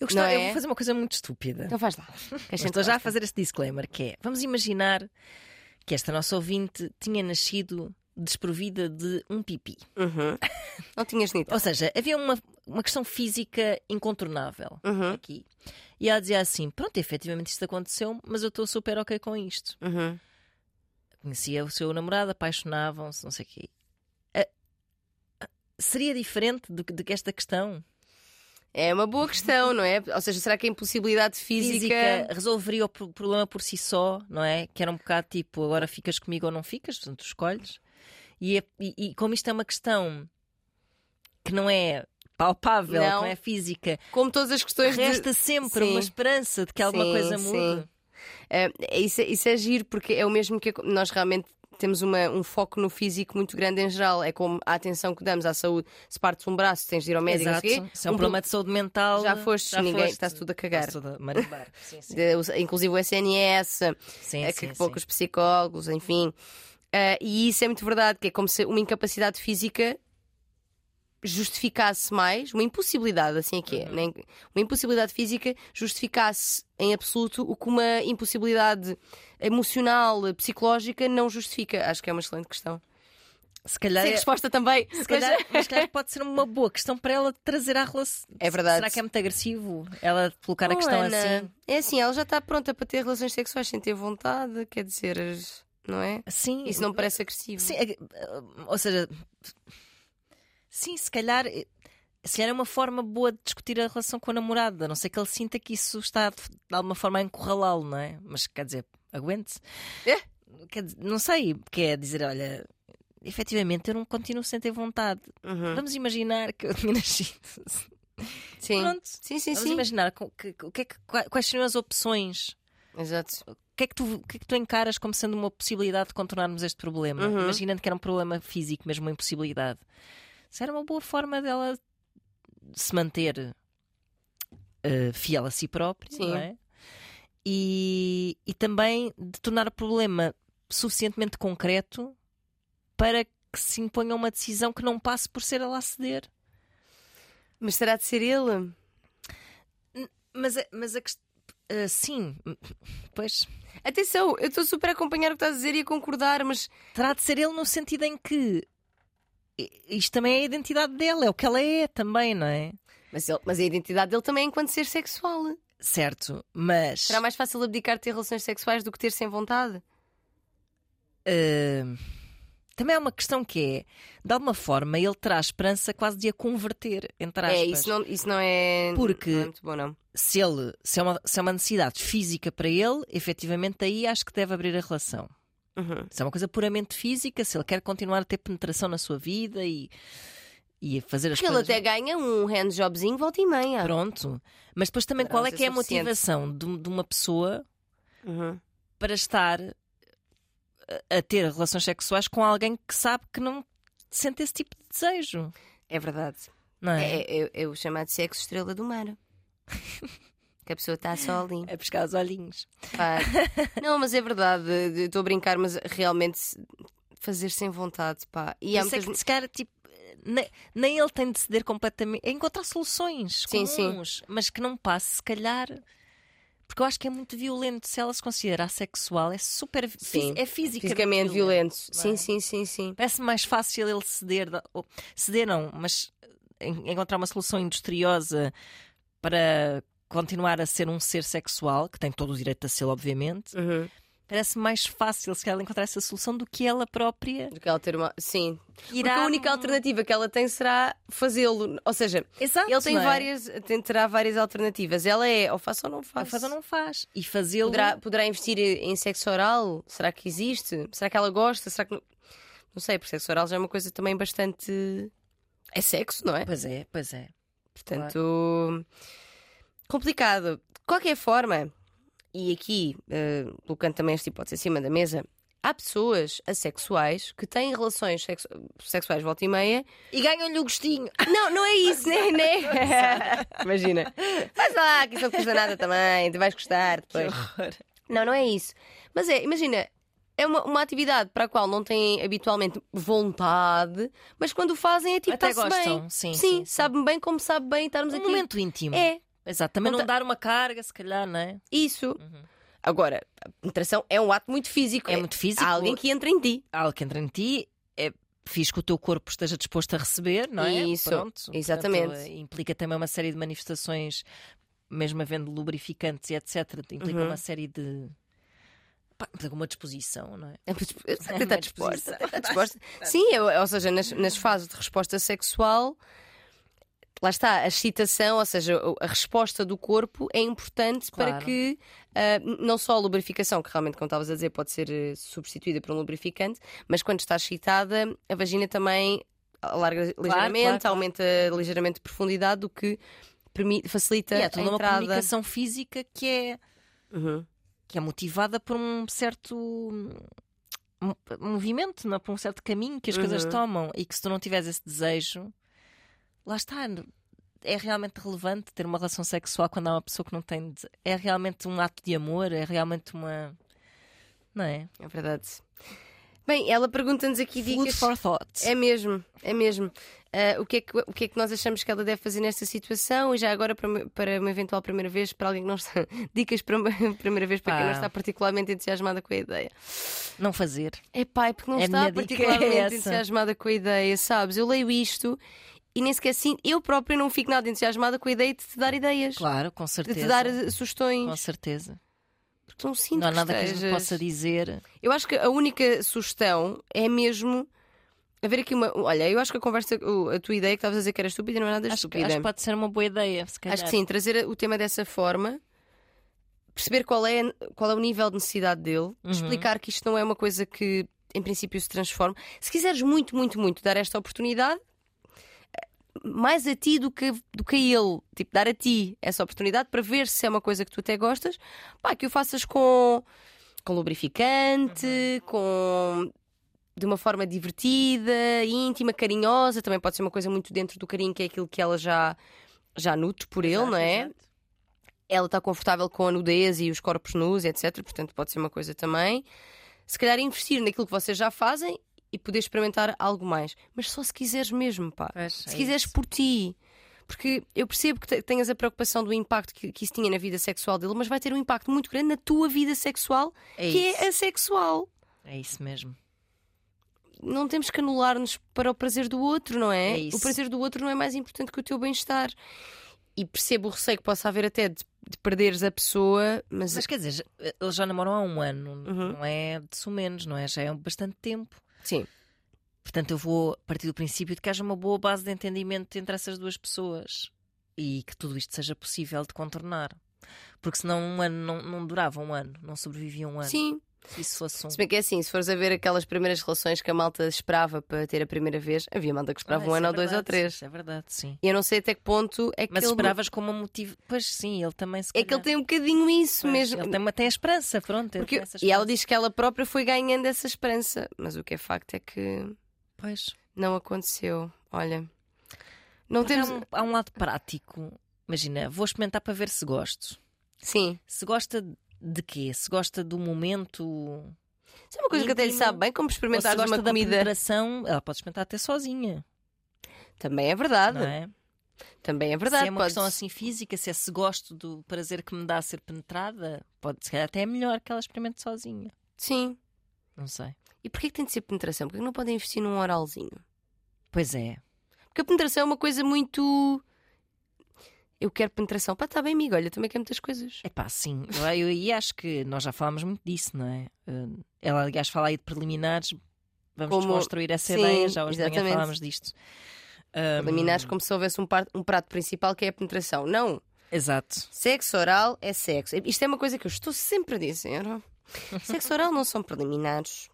Eu, gostava, Não eu é? vou fazer uma coisa muito estúpida. Então faz lá. *laughs* Estou já a fazer este disclaimer que é, vamos imaginar que esta nossa ouvinte tinha nascido desprovida de um pipi. Uhum. *laughs* Não tinhas dito. Ou seja, havia uma, uma questão física incontornável Uhum. aqui. E ela dizia assim: pronto, efetivamente isto aconteceu, mas eu estou super ok com isto. Uhum. Conhecia o seu namorado, apaixonavam-se, não sei o quê. Ah, seria diferente do que, do que esta questão? É uma boa questão, não é? Ou seja, será que a impossibilidade física. Física resolveria o pro- problema por si só, não é? Que era um bocado tipo, agora ficas comigo ou não ficas, portanto, tu escolhes. E, é- e- e como isto é uma questão que não é palpável, Não. não é física, Como todas as questões de. resta sempre Sim. uma esperança de que alguma Sim, coisa sim. É, isso, é- isso é giro, porque é o mesmo que nós realmente temos uma- um foco no físico muito grande em geral. É como a atenção que damos à saúde. Se partes um braço, tens de ir ao médico, Exato. Se é um, Um problema de saúde mental. Já foste, ninguém- está-se tudo a cagar. Está-se tudo a marimbar. *laughs* Sim, sim. de- inclusive o SNS, Sim, sim, que poucos psicólogos, enfim. Ah, e isso é muito verdade, que é como se uma incapacidade física justificasse mais, uma impossibilidade, assim é que é, né? uma impossibilidade física justificasse em absoluto o que uma impossibilidade emocional, psicológica não justifica. Acho que é uma excelente questão. Se calhar, Sem é- resposta também. se calhar, mas se calhar pode ser uma boa questão para ela trazer à relação. É verdade. Será que é muito agressivo ela colocar a Oh, questão Ana, assim? É assim, ela já está pronta para ter relações sexuais sem ter vontade, quer dizer, não é? Sim. Isso não parece agressivo. Sim, é- ou seja, sim, se calhar, se calhar é uma forma boa de discutir a relação com a namorada, a não sei que ele sinta que isso está de alguma forma a encurralá-lo, não é? Mas quer dizer, aguente-se. É? Quer não sei, quer dizer, olha, efetivamente eu não continuo sem ter vontade. Uhum. Vamos imaginar que eu *laughs* tinha nascido. Sim. Pronto. Sim, sim, Vamos sim. imaginar que- que é que- qua- quais seriam as opções Exato. o que, é que tu, que é que tu encaras como sendo uma possibilidade de contornarmos este problema? Uhum. Imaginando que era um problema físico, mesmo uma impossibilidade. Isso era uma boa forma dela se manter eh, fiel a si própria, Sim. não é? E, e também de tornar o problema suficientemente concreto para que se imponha uma decisão que não passe por ser ela a ceder. Mas terá de ser ele? Mas, a- mas a questão. sim, *laughs* pois. Atenção, eu estou super a acompanhar o que estás a dizer e a concordar, mas terá de ser ele no sentido em que isto também é a identidade dela, é o que ela é também, não é? Mas, ele- mas a identidade dele também é enquanto ser sexual. Certo, mas Será mais fácil abdicar de ter relações sexuais do que ter sem vontade? eh, também há uma questão que é, de alguma forma, ele terá a esperança quase de a converter, entre aspas. É, isso não, isso não é. Porque- não é muito bom, não. Se, ele, se, é uma, se é uma necessidade física para ele, efetivamente aí acho que deve abrir a relação. Uhum. Se é uma coisa puramente física, se ele quer continuar a ter penetração na sua vida e, e a fazer as Porque ele coisas. até ganha um handjobzinho volta e meia. Pronto. Mas depois também qual é que é a suficiente. motivação de, de uma pessoa Uhum. para estar a, a ter relações sexuais com alguém que sabe que não sente esse tipo de desejo? É verdade. Não é? É, é- é o chamado sexo estrela do mar. *laughs* que a pessoa está só ali. É pescar os olhinhos. *laughs* Não, mas é verdade. Estou a brincar, mas realmente fazer sem vontade, pá. E há é muitas... que, se calhar, tipo, nem, ele tem de ceder completamente. É encontrar soluções Sim, comuns, mas que não passe, se calhar. Porque eu acho que é muito violento. Se ela se considera assexual, é super. Sim. É Fisicamente violentos. não Sim, é? sim, sim, sim. Parece mais fácil ele ceder, ou- ceder não, mas en- encontrar uma solução industriosa para continuar a ser um ser sexual, que tem todo o direito a ser, obviamente. Uhum. Parece mais fácil se ela encontrar essa solução do que ela própria Do que ela ter uma. Sim. irá. Porque a única alternativa que ela tem será fazê-lo. Ou seja, Exato, ele tem é? várias, tem, terá várias alternativas. Ela é ou faz ou não Ou faz. faz ou não faz. E fazê-lo. Poderá, poderá investir em sexo oral? Será que existe? Será que ela gosta? Será que não? Não sei, porque sexo oral já é uma coisa também bastante. É sexo, não é? Pois é, pois é. Portanto, complicado. De qualquer forma, e aqui, uh, colocando também esta hipótese em cima da mesa, há pessoas assexuais que têm relações sexu sexuais volta e meia e ganham-lhe o gostinho. Não, não é isso, né? né? *laughs* Imagina. Faz lá, que isso não custa nada também, tu vais gostar depois. Não, não é isso. Mas é, imagina, é uma, uma atividade para a qual não têm habitualmente vontade, mas quando o fazem é tipo Até está gostam, bem. sim, sim, sim, sim. sabe bem como sabe bem estarmos Um aqui. momento íntimo. É, Exato. Também Não não tá- dar uma carga, se calhar, não é? isso. Agora, a penetração é um ato muito físico. É muito físico. Há alguém que entra em ti. Algo que entra em ti é fiz que o teu corpo esteja disposto a receber, não é? Isso, Pronto. exatamente. Portanto, eh, implica também uma série de manifestações, mesmo havendo lubrificantes e etc. Implica Uhum. uma série de. alguma disposição, não é? É *laughs* É Está disposta. Está disposta. *laughs* Sim, é- ou seja, nas, nas fases de resposta sexual, lá está, a excitação, ou seja, a resposta do corpo é importante para Claro. que ah, n- não só a lubrificação, que realmente, como estavas a dizer, pode ser eh, substituída por um lubrificante, mas quando está excitada, a vagina também alarga ligeiramente, claro, claro. aumenta ligeiramente de profundidade, o que permite, facilita E a toda uma entrada. comunicação física que é, Uhum. que é motivada por um certo mo- movimento, não é? por um certo caminho que as coisas Uhum. tomam e que se tu não tiveres esse desejo, lá está. É realmente relevante ter uma relação sexual quando há uma pessoa que não tem. dese- É realmente um ato de amor, é realmente uma. Não é? É verdade. Bem, ela pergunta-nos aqui Food dicas. for thought. É mesmo, é mesmo. Ah, o, que é que, o que é que nós achamos que ela deve fazer nesta situação? E já agora, para, uma- para uma eventual primeira vez, para alguém que não está. *laughs* Dicas para uma *laughs* primeira vez para quem não Ah. está particularmente entusiasmada com a ideia. Não fazer. É pai, porque não A está é particularmente essa. entusiasmada com a ideia, sabes? Eu leio isto e nem sequer assim, eu própria não fico nada entusiasmada com a ideia de te dar ideias, Claro, com de certeza. te dar eh, sugestões. Com certeza. Porque não sinto Não há que nada que a gente possa dizer. Eu acho que a única sugestão é mesmo haver aqui uma. Olha, eu acho que a conversa, a tua ideia que estavas a dizer que era estúpida não é nada Acho, que- estúpida. acho que pode ser uma boa ideia, se calhar. Acho que sim, trazer o tema dessa forma, perceber qual é, qual é o nível de necessidade dele, Uhum. explicar que isto não é uma coisa que em princípio se transforma. Se quiseres muito, muito, muito dar esta oportunidade, mais a ti do que, do que a ele, tipo, dar a ti essa oportunidade para ver se é uma coisa que tu até gostas, pá, que o faças com, com lubrificante, Uhum. com de uma forma divertida, íntima, carinhosa, também pode ser uma coisa muito dentro do carinho, que é aquilo que ela já, já nutre por ele, Exato, não é? exato. Ela está confortável com a nudez e os corpos nus, etc. Portanto, pode ser uma coisa também. Se calhar investir naquilo que vocês já fazem e poder experimentar algo mais. Mas só se quiseres mesmo, pá. Se é quiseres isso. por ti. Porque eu percebo que te- tenhas a preocupação do impacto que, que isso tinha na vida sexual dele, mas vai ter um impacto muito grande na tua vida sexual, É que isso. é assexual. É isso mesmo. Não temos que anular-nos para o prazer do outro, não é? É isso. o prazer do outro não é mais importante que o teu bem-estar. E percebo o receio que possa haver até de, de perderes a pessoa, mas, Mas quer dizer, eles já namoram há um ano, Uhum. não é de sumenos, não é? Já é bastante tempo. Sim. Portanto, eu vou partir do princípio de que haja uma boa base de entendimento entre essas duas pessoas e que tudo isto seja possível de contornar. Porque senão um ano não, não durava um ano, não sobrevivia um ano. Sim, isso fosse um. Se bem que é assim, se fores a ver aquelas primeiras relações que a malta esperava para ter a primeira vez, havia malta que esperava Ah, um isso ano é ou dois ou três. É verdade, sim. E eu não sei até que ponto é que Mas ele. esperavas como um motivo. Pois sim, ele também se É que ele calhar. tem um bocadinho isso Pois, mesmo. Ele tem, tem a esperança, pronto. Porque- essa e ela esperança. diz que ela própria foi ganhando essa esperança. Mas o que é facto é que Pois. não aconteceu. Olha. Não Porque temos. há, um, há um lado prático. Imagina, vou experimentar para ver se gosto. Sim. Se gosta de quê? Se gosta do momento. Isso é uma coisa que até lhe Íntimo. sabe bem como se experimentar gosta uma da comida. penetração, ela pode experimentar até sozinha. Também é verdade. Não é? Também é verdade. se é uma pode- questão assim física, se é se gosto do prazer que me dá a ser penetrada, pode ser até é melhor que ela experimente sozinha. Sim. Não sei. E porquê que tem de ser penetração? Porquê que não podem investir num oralzinho? Pois é. Porque a penetração é uma coisa muito. Eu quero penetração. Pá, está bem, amigo. Olha, também quero muitas coisas. É pá, sim. Eu, aí acho que nós já falámos muito disso, não é? Eh, Ela, aliás, fala aí de preliminares. Vamos Como- desconstruir essa Sim, ideia. Já hoje de manhã exatamente. falámos disto. Preliminares como se houvesse um, par- um prato principal que é a penetração. Não. Exato. Sexo oral é sexo. Isto é uma coisa que eu estou sempre a dizer. Sexo oral não são preliminares.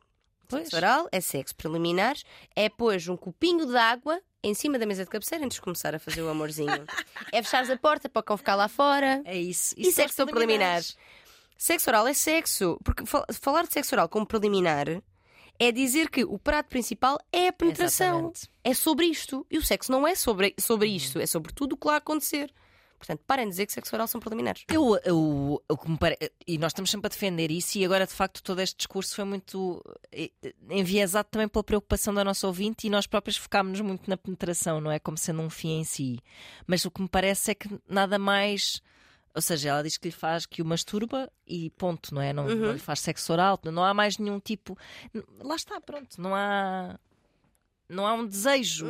Pois. Sexo oral é sexo preliminar, é pôs um copinho de água em cima da mesa de cabeceira antes de começar a fazer o amorzinho. *laughs* é fechares a porta para o cão ficar lá fora. É isso. E sexo são preliminar. Sexo oral é sexo. Porque fal- falar de sexo oral como preliminar é dizer que o prato principal é a penetração. Exatamente. É sobre isto. E o sexo não é sobre, sobre isto, é sobre tudo o que lá acontecer. Portanto, parem de dizer que sexo oral são preliminares. Eu, eu, me pare... E nós estamos sempre a defender isso, e agora de facto todo este discurso foi muito eh, enviesado também pela preocupação da nossa ouvinte e nós próprios focámos-nos muito na penetração, não é? Como sendo um fim em si. Mas o que me parece é que nada mais. Ou seja, ela diz que lhe faz que o masturba e ponto, não é? Não, não lhe faz sexo oral, não há mais nenhum tipo. Lá está, pronto, não há. Não há um desejo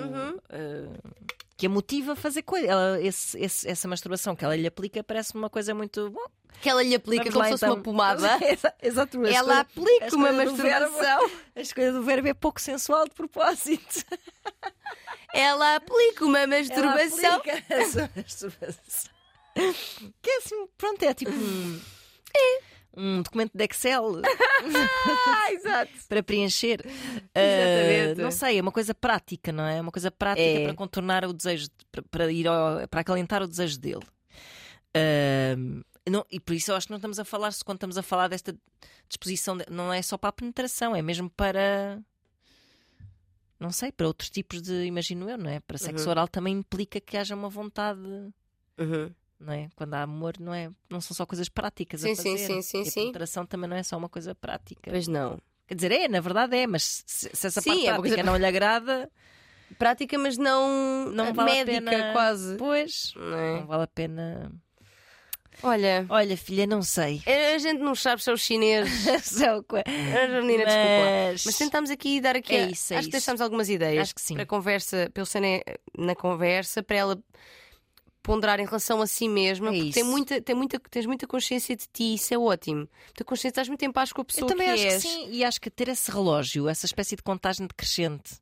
eh, que a motiva a fazer coisa. Ela, esse- esse- essa masturbação que ela lhe aplica parece-me uma coisa muito. Bom, Que ela lhe aplica como lá, se fosse então. uma pomada. *laughs* Exa- Exato. a ela aplica uma masturbação. *laughs* A escolha do verbo é pouco sensual de propósito. *laughs* Ela aplica uma Ela masturbação. aplica essa masturbação. Que é assim, pronto, é tipo um, um documento de Excel *laughs* Ah, para preencher. *laughs* Ah, não sei, é uma coisa prática, não é? É uma coisa prática É. para contornar o desejo, de- para, ir ao- para acalentar o desejo dele. Ah, não- e por isso eu acho que não estamos a falar, se quando estamos a falar desta disposição, de- não é só para a penetração, é mesmo para. Não sei, para outros tipos de. Imagino eu, não é? Para sexo Uhum. oral também implica que haja uma vontade. Uhum. Não é? Quando há amor, não, é, não são só coisas práticas Sim, a sim, fazer. sim, sim, E a sim. penetração também não é só uma coisa prática. Pois não. Quer dizer, é, na verdade é, mas se, se essa Sim, parte é prática coisa- não lhe agrada, Prática, mas não, não vale médica, a pena. quase. Pois, Não é? não vale a pena. Olha, Olha, filha, não sei. a gente não sabe se é os chineses. *laughs* Só co- A Janina, desculpa. Mas- Mas tentámos aqui dar aqui. É isso, é acho que isso. deixámos algumas ideias Acho que sim. para conversa, na- na conversa, para ela ponderar em relação a si mesma, É porque tem muita, tem muita, tens muita consciência de ti, isso é ótimo. Muita consciência, estás muito em paz com a Eu pessoa também que acho és. que sim, e acho que ter esse relógio, essa espécie de contagem decrescente,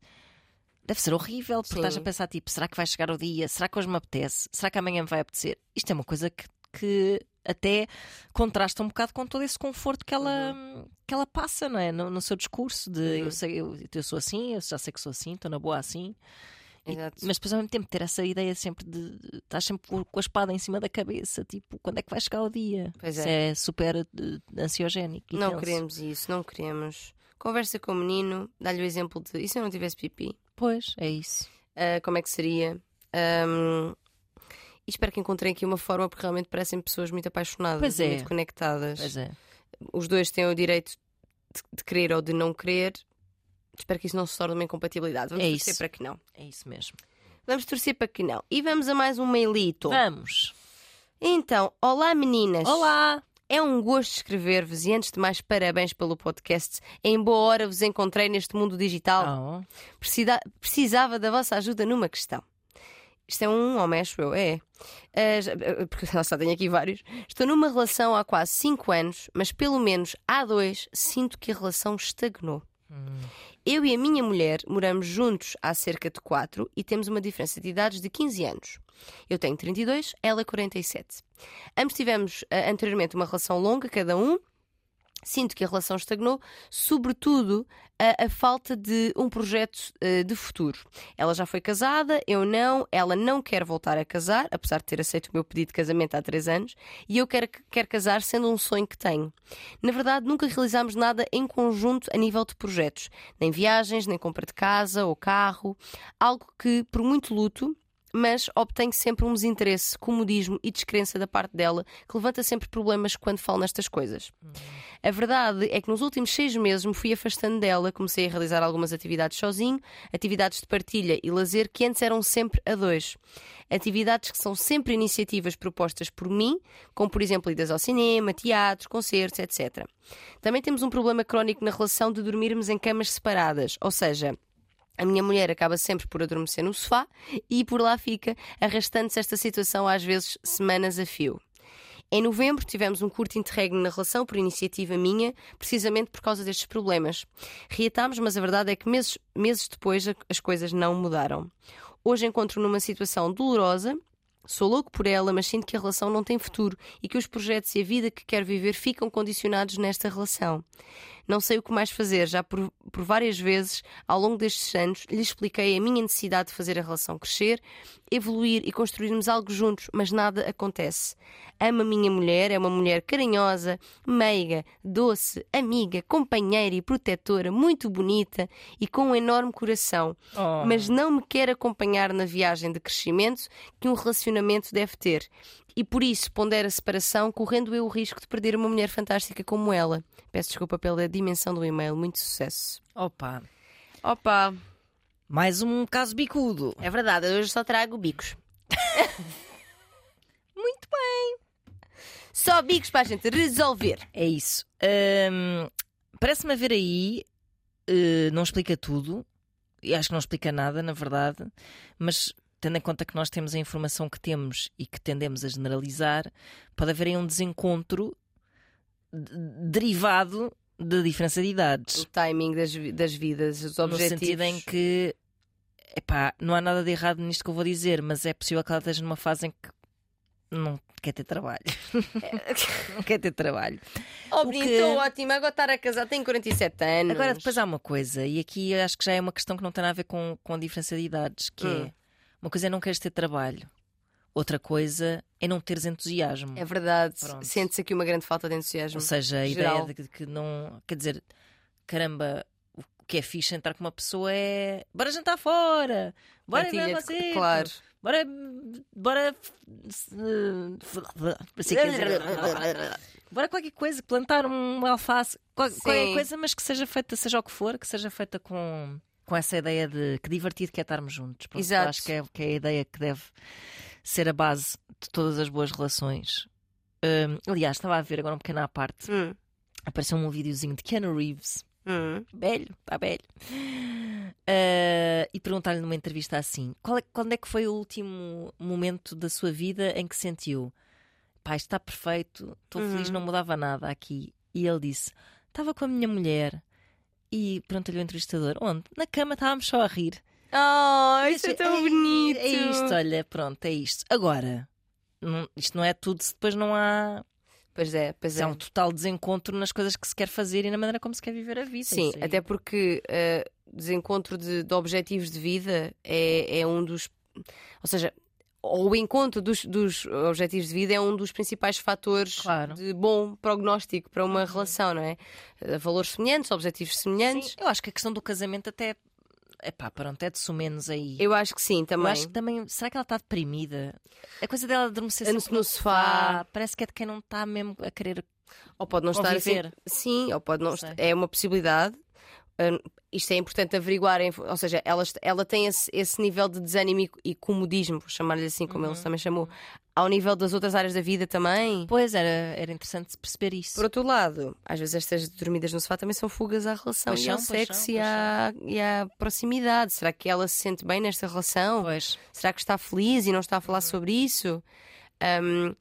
deve ser horrível, porque Sim. estás a pensar, tipo, será que vai chegar o dia? Será que hoje me apetece? Será que amanhã me vai apetecer? Isto é uma coisa que, que até contrasta um bocado com todo esse conforto que ela, Uhum. que ela passa, não é? No, no seu discurso de eu, sei, eu, eu sou assim, eu já sei que sou assim, estou na boa assim. E- Exato. mas depois ao mesmo tempo ter essa ideia sempre de estás sempre com a espada em cima da cabeça, tipo, quando é que vai chegar o dia? Pois Isso é. é super eh, ansiogénico. e Não queremos isso, não queremos. Conversa com o menino, dá-lhe o exemplo de e se eu não tivesse pipi? Pois, é isso. Ah, como é que seria? Ahm, e espero que encontrem aqui uma forma, porque realmente parecem pessoas muito apaixonadas e é. muito conectadas. Pois é. Os dois têm o direito de, de querer ou de não querer. Espero que isso não se torne uma incompatibilidade. Vamos É torcer isso. para que não. É isso mesmo. Vamos torcer para que não. E vamos a mais um mailito. Vamos. Então, olá meninas. Olá! É um gosto escrever-vos e antes de mais parabéns pelo podcast. Em boa hora vos encontrei neste mundo digital. Oh. Precisa- precisava da vossa ajuda numa questão. Isto é um homem, acho eu, é. Ah, porque lá só tenho aqui vários. Estou numa relação há quase 5 anos, mas pelo menos há dois sinto que a relação estagnou. Eu e a minha mulher moramos juntos há cerca de 4 e temos uma diferença de idades de 15 anos. Eu tenho 32, ela 47. Ambos tivemos ah, anteriormente uma relação longa, cada um. Sinto que a relação estagnou, sobretudo a, a falta de um projeto eh, de futuro. Ela já foi casada, eu não, ela não quer voltar a casar, apesar de ter aceito o meu pedido de casamento há três anos, e eu quero, quero casar sendo um sonho que tenho. Na verdade, nunca realizámos nada em conjunto a nível de projetos, nem viagens, nem compra de casa ou carro, algo que, por muito luto, mas obtenho sempre um desinteresse, comodismo e descrença da parte dela, que levanta sempre problemas quando falo nestas coisas. A verdade é que nos últimos seis meses me fui afastando dela, comecei a realizar algumas atividades sozinho, atividades de partilha e lazer que antes eram sempre a dois. Atividades que são sempre iniciativas propostas por mim, como por exemplo idas ao cinema, teatros, concertos, etc. Também temos um problema crónico na relação de dormirmos em camas separadas, ou seja, a minha mulher acaba sempre por adormecer no sofá e por lá fica, arrastando-se esta situação às vezes semanas a fio. Em novembro tivemos um curto interregno na relação por iniciativa minha, precisamente por causa destes problemas. Reatámos, mas a verdade é que meses, meses depois as coisas não mudaram. Hoje encontro numa situação dolorosa. Sou louco por ela, mas sinto que a relação não tem futuro e que os projetos e a vida que quero viver ficam condicionados nesta relação. Não sei o que mais fazer, já por, por várias vezes ao longo destes anos lhe expliquei a minha necessidade de fazer a relação crescer, evoluir e construirmos algo juntos, mas nada acontece. Amo a minha mulher, é uma mulher carinhosa, meiga, doce, amiga, companheira e protetora, muito bonita e com um enorme coração, Oh. mas não me quer acompanhar na viagem de crescimento que um relacionamento deve ter. E por isso pondera a separação, correndo eu o risco de perder uma mulher fantástica como ela. Peço desculpa pela dimensão do e-mail, muito sucesso. Opa, Opa, mais um caso bicudo. é verdade, hoje só trago bicos. *laughs* Muito bem. Só bicos para a gente resolver. É isso. Hum, Parece-me haver aí, eh, não explica tudo, e acho que não explica nada, na verdade, mas tendo em conta que nós temos a informação que temos e que tendemos a generalizar, pode haver aí um desencontro de- derivado da diferença de idades. O timing das, das vidas, os No objetivos. sentido em que, epá, não há nada de errado nisto que eu vou dizer, mas é possível que ela esteja numa fase em que não quer ter trabalho. *laughs* não quer ter trabalho. Oh, O Benito, que- estou. Agora estar a casar, tenho 47 anos. Agora, depois há uma coisa, e aqui acho que já é uma questão que não tem nada a ver com, com a diferença de idades, que Hum. é uma coisa é não queres ter trabalho, outra coisa é não teres entusiasmo. É verdade. Sente-se aqui uma grande falta de entusiasmo. Ou seja, a geral. ideia de que- não. Quer dizer, caramba, o que é fixe entrar com uma pessoa é. Bora jantar fora! Bora ver Partilha, você! claro. Bora. Bora. Bora qualquer coisa, plantar um alface, qual- Sim. qualquer coisa, mas que seja feita, seja o que for, que seja feita com, com essa ideia de que divertido que é estarmos juntos. Pronto, Exato. Acho que é, que é a ideia que deve ser a base de todas as boas relações. Hum, aliás, estava a ver agora um pequeno à parte. Hum, Apareceu um videozinho de Keanu Reeves, hum. velho, está velho, Ah, e perguntar-lhe numa entrevista assim: qual é- quando é que foi o último momento da sua vida em que sentiu, pá, está perfeito, estou feliz, Uhum. não mudava nada aqui? E ele disse: estava com a minha mulher. E pergunta-lhe o entrevistador: onde? Na cama estávamos só a rir. Oh, isso é tão bonito. É isto, olha, pronto, é isto. Agora, não- isto não é tudo se depois não há. Pois é, pois é. há um total desencontro nas coisas que se quer fazer e na maneira como se quer viver a vida. Sim, até porque eh, desencontro de, de objetivos de vida é, é um dos. Ou seja, ou o encontro dos, dos objetivos de vida é um dos principais fatores Claro. de bom prognóstico para uma relação, não é? Eh, Valores semelhantes, objetivos semelhantes. Sim, eu acho que a questão do casamento até. Epá, pronto, é de sumenos aí. Eu acho que sim, Eu também. acho que também. Será que ela está deprimida? A coisa dela adormecer sempre no sofá. Parece que é de quem não está mesmo a querer. Ou pode não estar assim. Sim, ou pode não Não estar. É uma possibilidade. Hum, isto é importante averiguar, ou seja, ela, ela tem esse, esse nível de desânimo e, e comodismo, vou chamar-lhe assim, como Uhum. ele também chamou, ao nível das outras áreas da vida também. Pois era, era interessante perceber isso. Por outro lado, às vezes estas dormidas no sofá também são fugas à relação Pois e ao pois sexo são, e, à, e à proximidade. Será que ela se sente bem nesta relação? Pois. Será que está feliz e não está a Uhum. falar sobre isso? Um,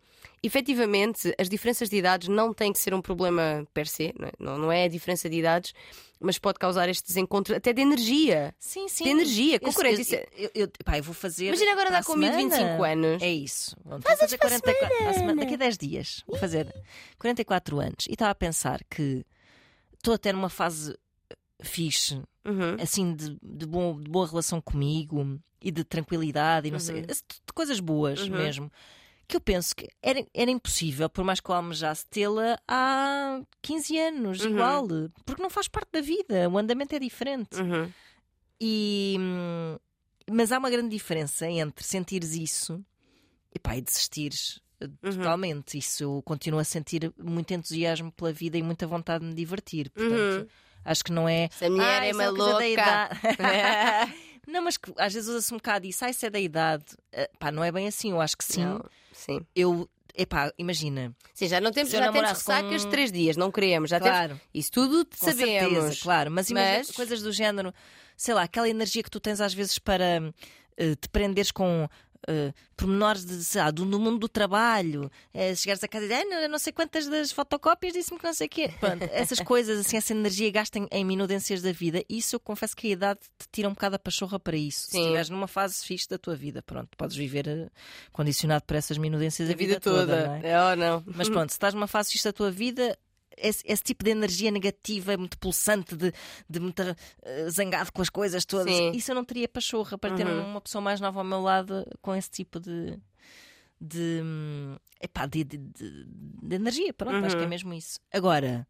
efetivamente, as diferenças de idades não têm que ser um problema per se, não é? Não, não é a diferença de idades, mas pode causar este desencontro até de energia. Sim, sim. De energia, com Eu- 47. Eu, eu, pá, eu vou fazer. Imagina agora dar a com 20, semana. 25 anos. É isso. Vamos fazer 44 para a semana. Daqui a 10 dias. Vou fazer 44 anos. E estava a pensar que estou a ter uma fase fixe, Uhum. assim, de, de, bom, de boa relação comigo e de tranquilidade e não sei. Uhum. tipo De coisas boas Uhum. mesmo. Que eu penso que era, era impossível, por mais que eu almejasse tê-la há 15 anos, Uhum. igual. Porque não faz parte da vida. O andamento é diferente. Uhum. E, mas há uma grande diferença entre sentires isso e, pá, e desistires eh, Uhum. totalmente. Isso eu continuo a sentir muito entusiasmo pela vida e muita vontade de me divertir. Portanto, Uhum. acho que não é. Essa mulher "Ah, é louca." idade." *laughs* não, mas que às vezes usa-se um bocado isso. Ah, isso é da idade. Eh, Pá, não é bem assim. Eu acho que sim. Não, sim. Eu. Epá, imagina. Sim, já não temos, já temos ressacas com- de três dias, não queremos. Já temos, Claro. isso tudo Com sabemos. certeza, claro. Mas imagina Mas- coisas do género, sei lá, aquela energia que tu tens às vezes para eh, te prenderes com eh, pormenores de, sei lá, do, no mundo do trabalho, eh, chegares a casa e dizer, "Ah, não, não sei quantas das fotocópias disse-me que não sei o quê. Pronto, *laughs* essas coisas, assim, essa energia gasta em, em minudências da vida, isso eu confesso que a idade te tira um bocado a pachorra para isso. Se Sim. estiveres numa fase fixe da tua vida, pronto, podes viver eh, condicionado por essas minudências A vida toda. não é? É ou não? Mas pronto, se estás numa fase fixe da tua vida, esse, esse tipo de energia negativa, muito pulsante, de, de muito eh, zangado com as coisas todas. Sim. Isso eu não teria pachorra para ter Uhum. uma pessoa mais nova ao meu lado com esse tipo de. de. epá, de, de, de- energia. Pronto, acho que é Uhum. mesmo isso. Agora,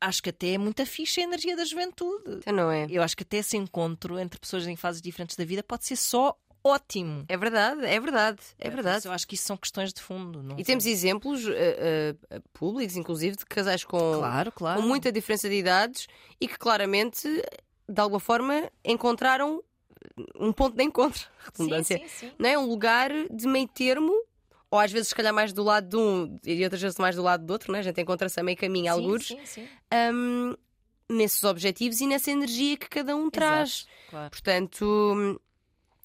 acho que até é muito fixe a energia da juventude. Então não é? Eu acho que até esse encontro entre pessoas em fases diferentes da vida pode ser só ótimo. É verdade, é verdade, é verdade. Eu acho que isso são questões de fundo. Não E temos são- exemplos eh, eh, públicos, inclusive, de casais com, Claro, claro. com muita diferença de idades e que claramente, de alguma forma, encontraram um ponto de encontro. *laughs* Redundância. Sim, sim, sim. Não é? Um lugar de meio termo, ou às vezes, se calhar, mais do lado de um e outras vezes mais do lado do outro, né? a gente encontra-se a meio caminho, alguns, Sim, sim, sim. hum, nesses objetivos e nessa energia que cada um traz. Exato, claro. Portanto,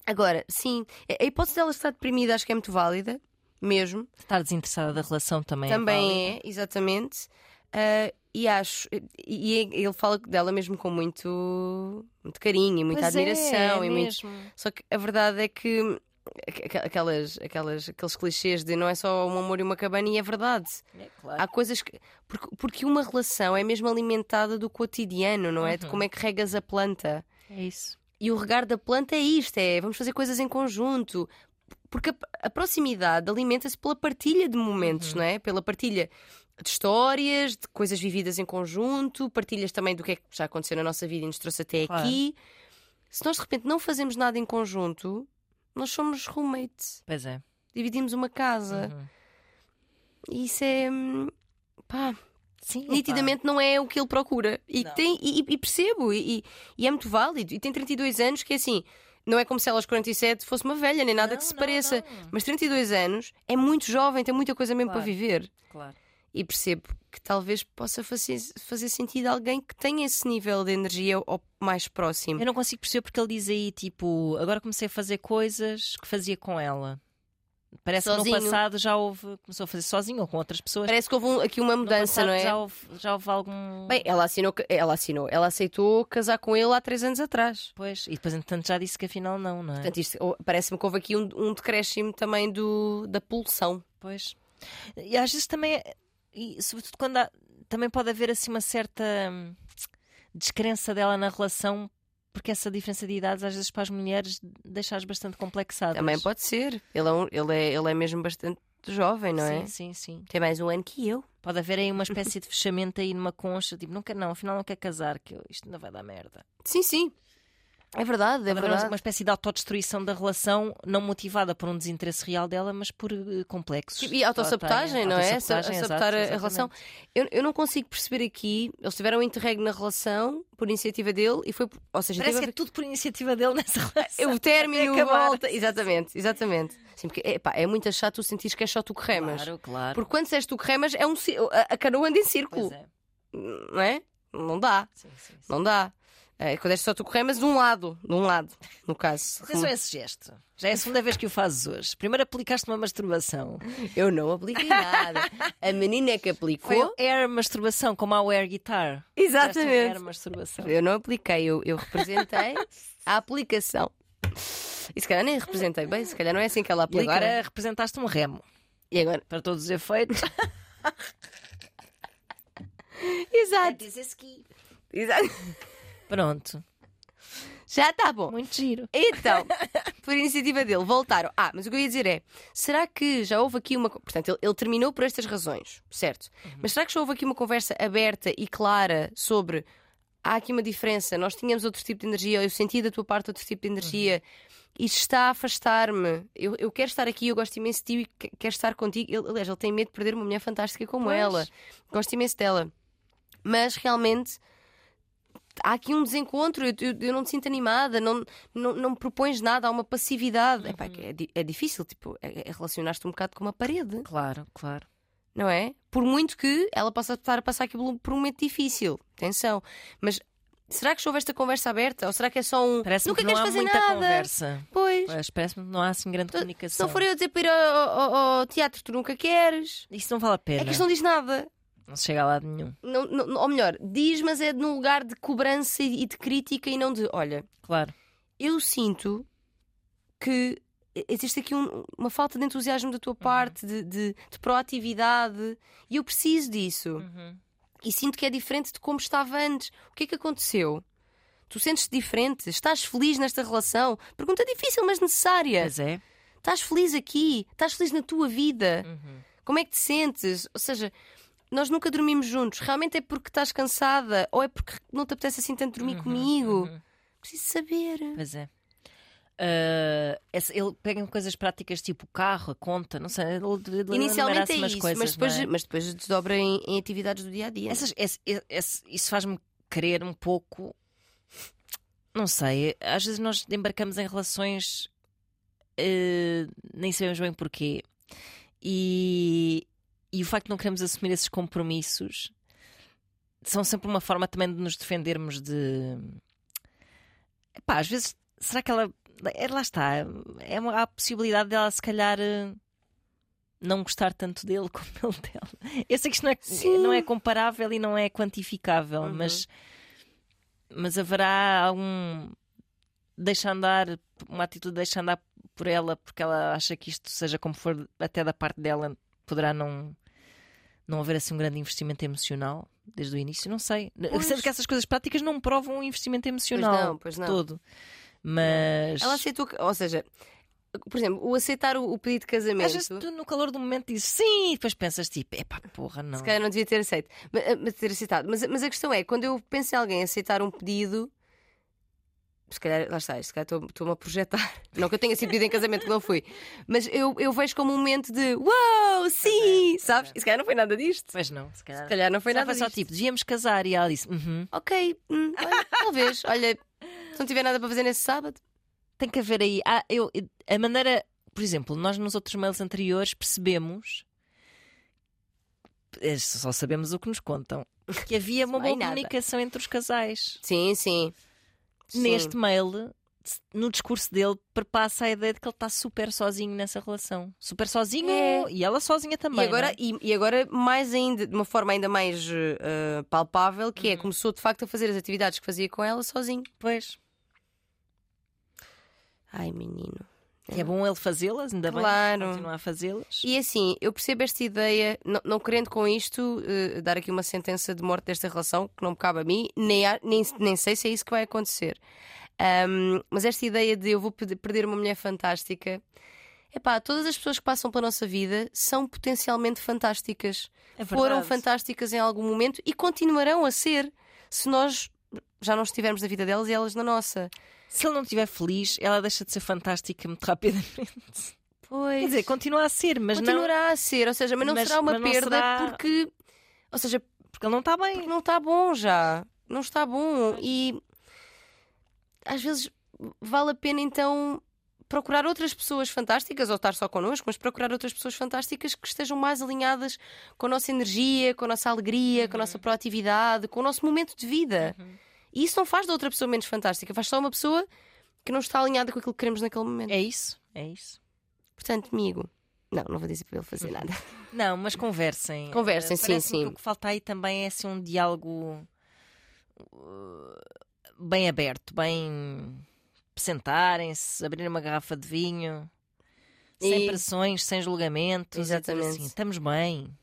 agora, sim, a hipótese dela estar deprimida acho que é muito válida, mesmo. Estar desinteressada da relação também, Também é. é, válido. exatamente. Ah, e acho, e, e ele fala dela mesmo com muito, muito carinho e muita Pois é, admiração. é e muito... mesmo. Só que a verdade é que aqu- aquelas, aquelas, aqueles clichês de não é só um amor e uma cabana, e é verdade. É, claro. Há coisas que. Porque, porque uma relação é mesmo alimentada do cotidiano, não é? De Uhum. como é que regas a planta. É isso. E o regar da planta é isto: é vamos fazer coisas em conjunto. Porque a, a proximidade alimenta-se pela partilha de momentos, Uhum. não é? Pela partilha de histórias, de coisas vividas em conjunto, partilhas também do que é que já aconteceu na nossa vida e nos trouxe até Claro. aqui. Se nós de repente não fazemos nada em conjunto, nós somos roommates. Pois é. Dividimos uma casa. Uhum. E isso é. hum, pá, Sim, nitidamente não é o que ele procura. E, tem, e, e percebo, e, e- é muito válido. E tem 32 anos, que é assim, não é como se ela aos 47 fosse uma velha, nem nada Não, que se não, pareça. não. Mas 32 anos é muito jovem, tem muita coisa mesmo Claro. para viver. Claro. E percebo que talvez possa fazer, fazer sentido alguém que tenha esse nível de energia ao mais próximo. Eu não consigo perceber porque ele diz aí, tipo, agora comecei a fazer coisas que fazia com ela. Parece que Sozinho. no passado já houve, começou a fazer sozinho ou com outras pessoas. Parece que houve um- aqui uma mudança, passado não é? Já houve, já houve algum. Bem, ela assinou, ela assinou, ela aceitou casar com ele há três anos atrás. Pois, e depois, entretanto, já disse que afinal não, não é? Portanto, isto- parece-me que houve aqui um, um decréscimo também do, da pulsão. Pois. E às vezes também, é- e sobretudo quando há, também pode haver assim uma certa hum, descrença dela na relação, porque essa diferença de idades às vezes para as mulheres deixa-as bastante complexadas. Também pode ser. Ele é, um- ele é, ele é mesmo bastante jovem, não é? Sim, sim, sim. Tem mais um ano que eu. Pode haver aí uma *laughs* espécie de fechamento aí numa concha, tipo, não não, afinal não quer casar, que isto não vai dar merda. Sim, sim. É verdade, é haver verdade. uma espécie de autodestruição da relação, não motivada por um desinteresse real dela, mas por eh, complexos. E autossabotagem, não é? autossabotagem, Sa- Sabotar a- a exatamente. relação. Eu, eu não consigo perceber aqui. Eles tiveram um interregno na relação por iniciativa dele e foi. Ou seja, Parece que teve é tudo por iniciativa dele nessa *laughs* relação. o *laughs* término, acabar. volta. Exatamente, exatamente. Sim, porque epá, é muito chato tu sentires que é só tu que remas. Claro, claro. Porque quando és tu que remas, é um, a, a canoa anda em círculo. Pois é. Não é? Não dá. Sim, sim. Não dá. É, quando és só tu que remas, de um lado. De um lado, no caso. Atenção a esse gesto. Já é a segunda vez que o fazes hoje. Primeiro aplicaste uma masturbação. Eu não apliquei nada. A menina é que Foi aplicou. o air masturbação, como o air guitar. Um Air Exatamente. masturbação. Eu não apliquei, eu, eu representei a aplicação. E se calhar nem representei bem, se calhar não é assim que ela E aplica. agora representaste um remo. E agora? Para todos os efeitos. *laughs* Exato. Exato. Pronto. Já está bom. Muito giro. Então, *laughs* por iniciativa dele, voltaram. Ah, mas o que eu ia dizer é: será que já houve aqui uma. Portanto, ele, ele terminou por estas razões, certo? Mas será que já houve aqui uma conversa aberta e clara sobre. Há aqui uma diferença, nós tínhamos outro tipo de energia, eu senti da tua parte outro tipo de energia. Isto está a afastar-me. Eu, eu quero estar aqui, eu gosto imenso de ti e que- quero estar contigo. Ele, aliás, ele tem medo de perder uma mulher fantástica como Pois. ela. Gosto imenso dela. Mas realmente há aqui um desencontro, eu, eu- eu não te sinto animada, não, não, não me propões nada, há uma passividade. Epá, que é, é difícil, tipo, é, é relacionar-te um bocado com uma parede, Claro, claro. não é? Por muito que ela possa estar a passar aqui por um- por momento difícil, atenção. Mas será que houve esta conversa aberta? Ou será que é só um. Parece-me Nunca que não queres há fazer muita nada? conversa. Pois. Pois, Parece-me que não há assim grande Se comunicação. não for eu dizer para ir ao, ao- ao teatro, tu nunca queres. Isso não vale a pena. É que isto não diz nada. Não se chega a lado nenhum. Não, não- ou melhor, diz, mas é num lugar de cobrança e de crítica e não de olha, Claro. eu sinto que existe aqui um- uma falta de entusiasmo da tua parte, de, de- de proatividade, e eu preciso disso. Uhum. E sinto que é diferente de como estava antes. O que é que aconteceu? Tu sentes-te diferente? Estás feliz nesta relação? Pergunta difícil, mas necessária. Pois é. Estás feliz aqui? Estás feliz na tua vida? Uhum. Como é que te sentes? Ou seja, nós nunca dormimos juntos. Realmente é porque estás cansada ou é porque não te apetece assim tanto dormir comigo? uhum. Preciso saber. Pois é. Esse- ele pega coisas práticas tipo o carro, a conta, não sei. Ele, ele Inicialmente é isso, coisas, mas, depois, é? mas depois desdobra em, em atividades do dia a dia. Essas- esse- esse- isso faz-me querer um pouco. Não sei, às vezes nós embarcamos em relações eh, nem sabemos bem porquê. E, e o facto de não queremos assumir esses compromissos são sempre uma forma também de nos defendermos de. Epá, às vezes, será que ela. é, lá está, é uma, há a possibilidade dela se calhar. eh, Não gostar tanto dele *laughs* como ele dela. Eu sei que isto não é, Sim. não é comparável e não é quantificável, Uhum. mas, mas haverá algum deixa andar, uma atitude de deixa andar por ela, porque ela acha que isto, seja como for, até da parte dela, poderá não, não haver assim um grande investimento emocional desde o início. Não sei. Pois. Sendo que essas coisas práticas não provam um investimento Pois emocional não, pois não. todo. Mas Ela aceitou, que- ou seja, por exemplo, o aceitar o, pedido de às casamento. vezes tu no calor do momento dizes sim, e depois pensas tipo, epá, porra, não. Se calhar não devia ter aceito, mas ter aceitado. Mas, mas a questão é, quando eu penso em alguém aceitar um pedido, se calhar, lá está, se calhar estou- estou-me a projetar. *laughs* Não que eu tenha sido pedido em casamento que não fui, mas eu, eu vejo como um momento de uau, sim, sabes? E se calhar não foi nada disto. Pois não, se calhar. Se calhar não foi Se nada foi só disto. tipo, devíamos casar e ela disse, uhum. Ok, hum, olha, *laughs* talvez. Olha, se não tiver nada para fazer nesse sábado, tem que haver aí. Ah, eu, a maneira, por exemplo, nós nos outros mails anteriores percebemos. eh, Só sabemos o que nos contam. Que havia uma boa nada. comunicação entre os casais. sim, sim. Sim. Neste mail, no discurso dele, perpassa a ideia de que ele está super sozinho nessa relação. Super sozinho É. e ela sozinha também. E agora, é? e, e agora, mais ainda, de uma forma ainda mais eh, palpável, que Uhum. é começou de facto a fazer as atividades que fazia com ela sozinho. Pois. Ai, menino. Que é bom ele fazê-las, ainda Claro. bem. Continuar a fazê-las. E assim, eu percebo esta ideia, não, não querendo com isto eh, dar aqui uma sentença de morte desta relação, que não me cabe a mim, nem, há- nem, nem sei se é isso que vai acontecer. Ahm, mas esta ideia de eu vou pe- perder uma mulher fantástica. Epá, todas as pessoas que passam pela nossa vida são potencialmente fantásticas. É Foram fantásticas em algum momento e continuarão a ser se nós já não estivermos na vida delas e elas na nossa. Se ele não estiver feliz, ela deixa de ser fantástica muito rapidamente. Pois. Quer dizer, continua a ser, mas não. continuará a ser, ou seja, mas não Mas- será uma não perda será- porque. Ou seja, Porque ele não está bem. porque não está bom já. Não está bom. E às vezes vale a pena então procurar outras pessoas fantásticas, ou estar só connosco, mas procurar outras pessoas fantásticas que estejam mais alinhadas com a nossa energia, com a nossa alegria, com a nossa proatividade, com o nosso momento de vida. E isso não faz da outra pessoa menos fantástica, faz só uma pessoa que não está alinhada com aquilo que queremos naquele momento. É isso, é isso. Portanto, amigo, não, não vou dizer para ele fazer nada. *laughs* Não, mas conversem. Conversem, sim, sim. que O que falta aí também é assim, um diálogo uh, bem aberto, bem sentarem-se, abrirem uma garrafa de vinho, sem E- pressões, sem julgamentos. dizer Exatamente. Assim, estamos bem.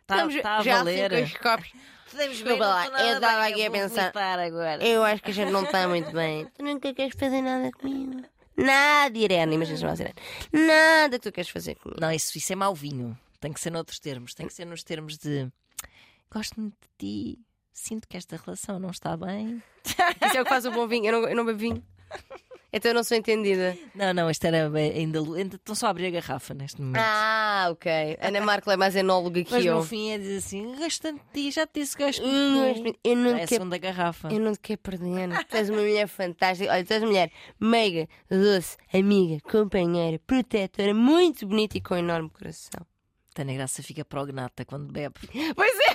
Está *laughs* Estamos tá a já valer. assim com os copos. Podemos Desculpa ver, lá, eu estava aqui a pensar- agora. Eu acho que a gente não está muito bem. *laughs* Tu nunca queres fazer nada comigo. Nada, Irene. Imagina chamar Irene. Nada que tu queres fazer comigo. Não, isso, isso é mau vinho. Tem que ser noutros termos. Tem que ser nos termos de gosto muito de ti, sinto que esta relação não está bem. Isso é o que faz o bom vinho. Eu não, eu não bebo vinho. Então eu não sou entendida. Não, não, isto era ainda. ainda estão só a abrir a garrafa neste momento. Ah, ok. Ana Marco é mais enóloga que Mas eu. no fim é dizer assim: de ti, já te disse que gosto Hum, mas eu não é a segunda garrafa. Eu não te quero perder. Tu és uma mulher fantástica. Olha, tu és uma mulher meiga, doce, amiga, companheira, protetora, muito bonita e com um enorme coração. Tânia Graça fica prognata quando bebe. *laughs* Pois é!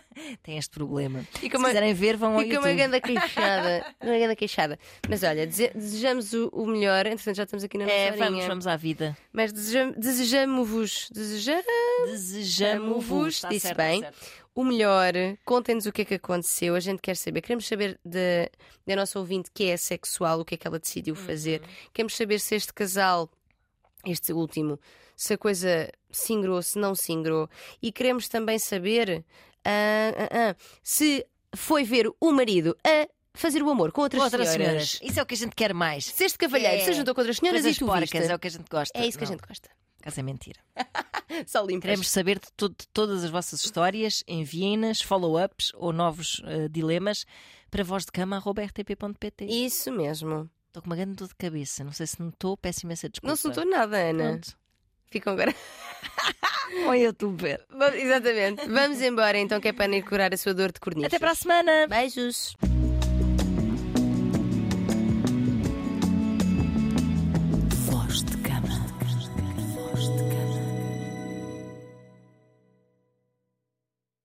*laughs* Tem este problema. Fica Se uma, quiserem ver, vão ao fica uma YouTube. grande queixada. *laughs* Uma grande queixada. Mas olha, dese- desejamos o, o melhor. Entretanto, já estamos aqui na nossa É, vamos, vamos à vida. Mas desejam- desejamos-vos deseja- Desejamos-vos. Está disse certo, bem. está certo. o melhor. Contem-nos o que é que aconteceu. A gente quer saber. Queremos saber da, da nossa ouvinte que é sexual, o que é que ela decidiu fazer. Queremos saber se este casal, este último, se a coisa se ingrou, se não se ingrou. E queremos também saber ah, ah, ah, se foi ver o marido a fazer o amor com outras, Outras senhoras. senhoras. Isso é o que a gente quer mais. Se este cavalheiro É. se juntou com outras senhoras Coisas e tu porcas, viste. é o que a gente gosta. É isso que a Não, gente gosta. Caso é mentira. *laughs* Só limpas. Queremos saber de, to- de todas as vossas histórias, enviem-nas, follow-ups ou novos eh, dilemas para vozdecama.rtp.pt. Isso mesmo. Estou com uma grande dor de cabeça. Não sei se notou, peço imensa desculpa. Não se notou nada, Ana. Pronto. Ficam agora. *laughs* Ou youtuber. Exatamente. Vamos embora então, que é para ir curar a sua dor de cornichos. Até para a semana. Beijos.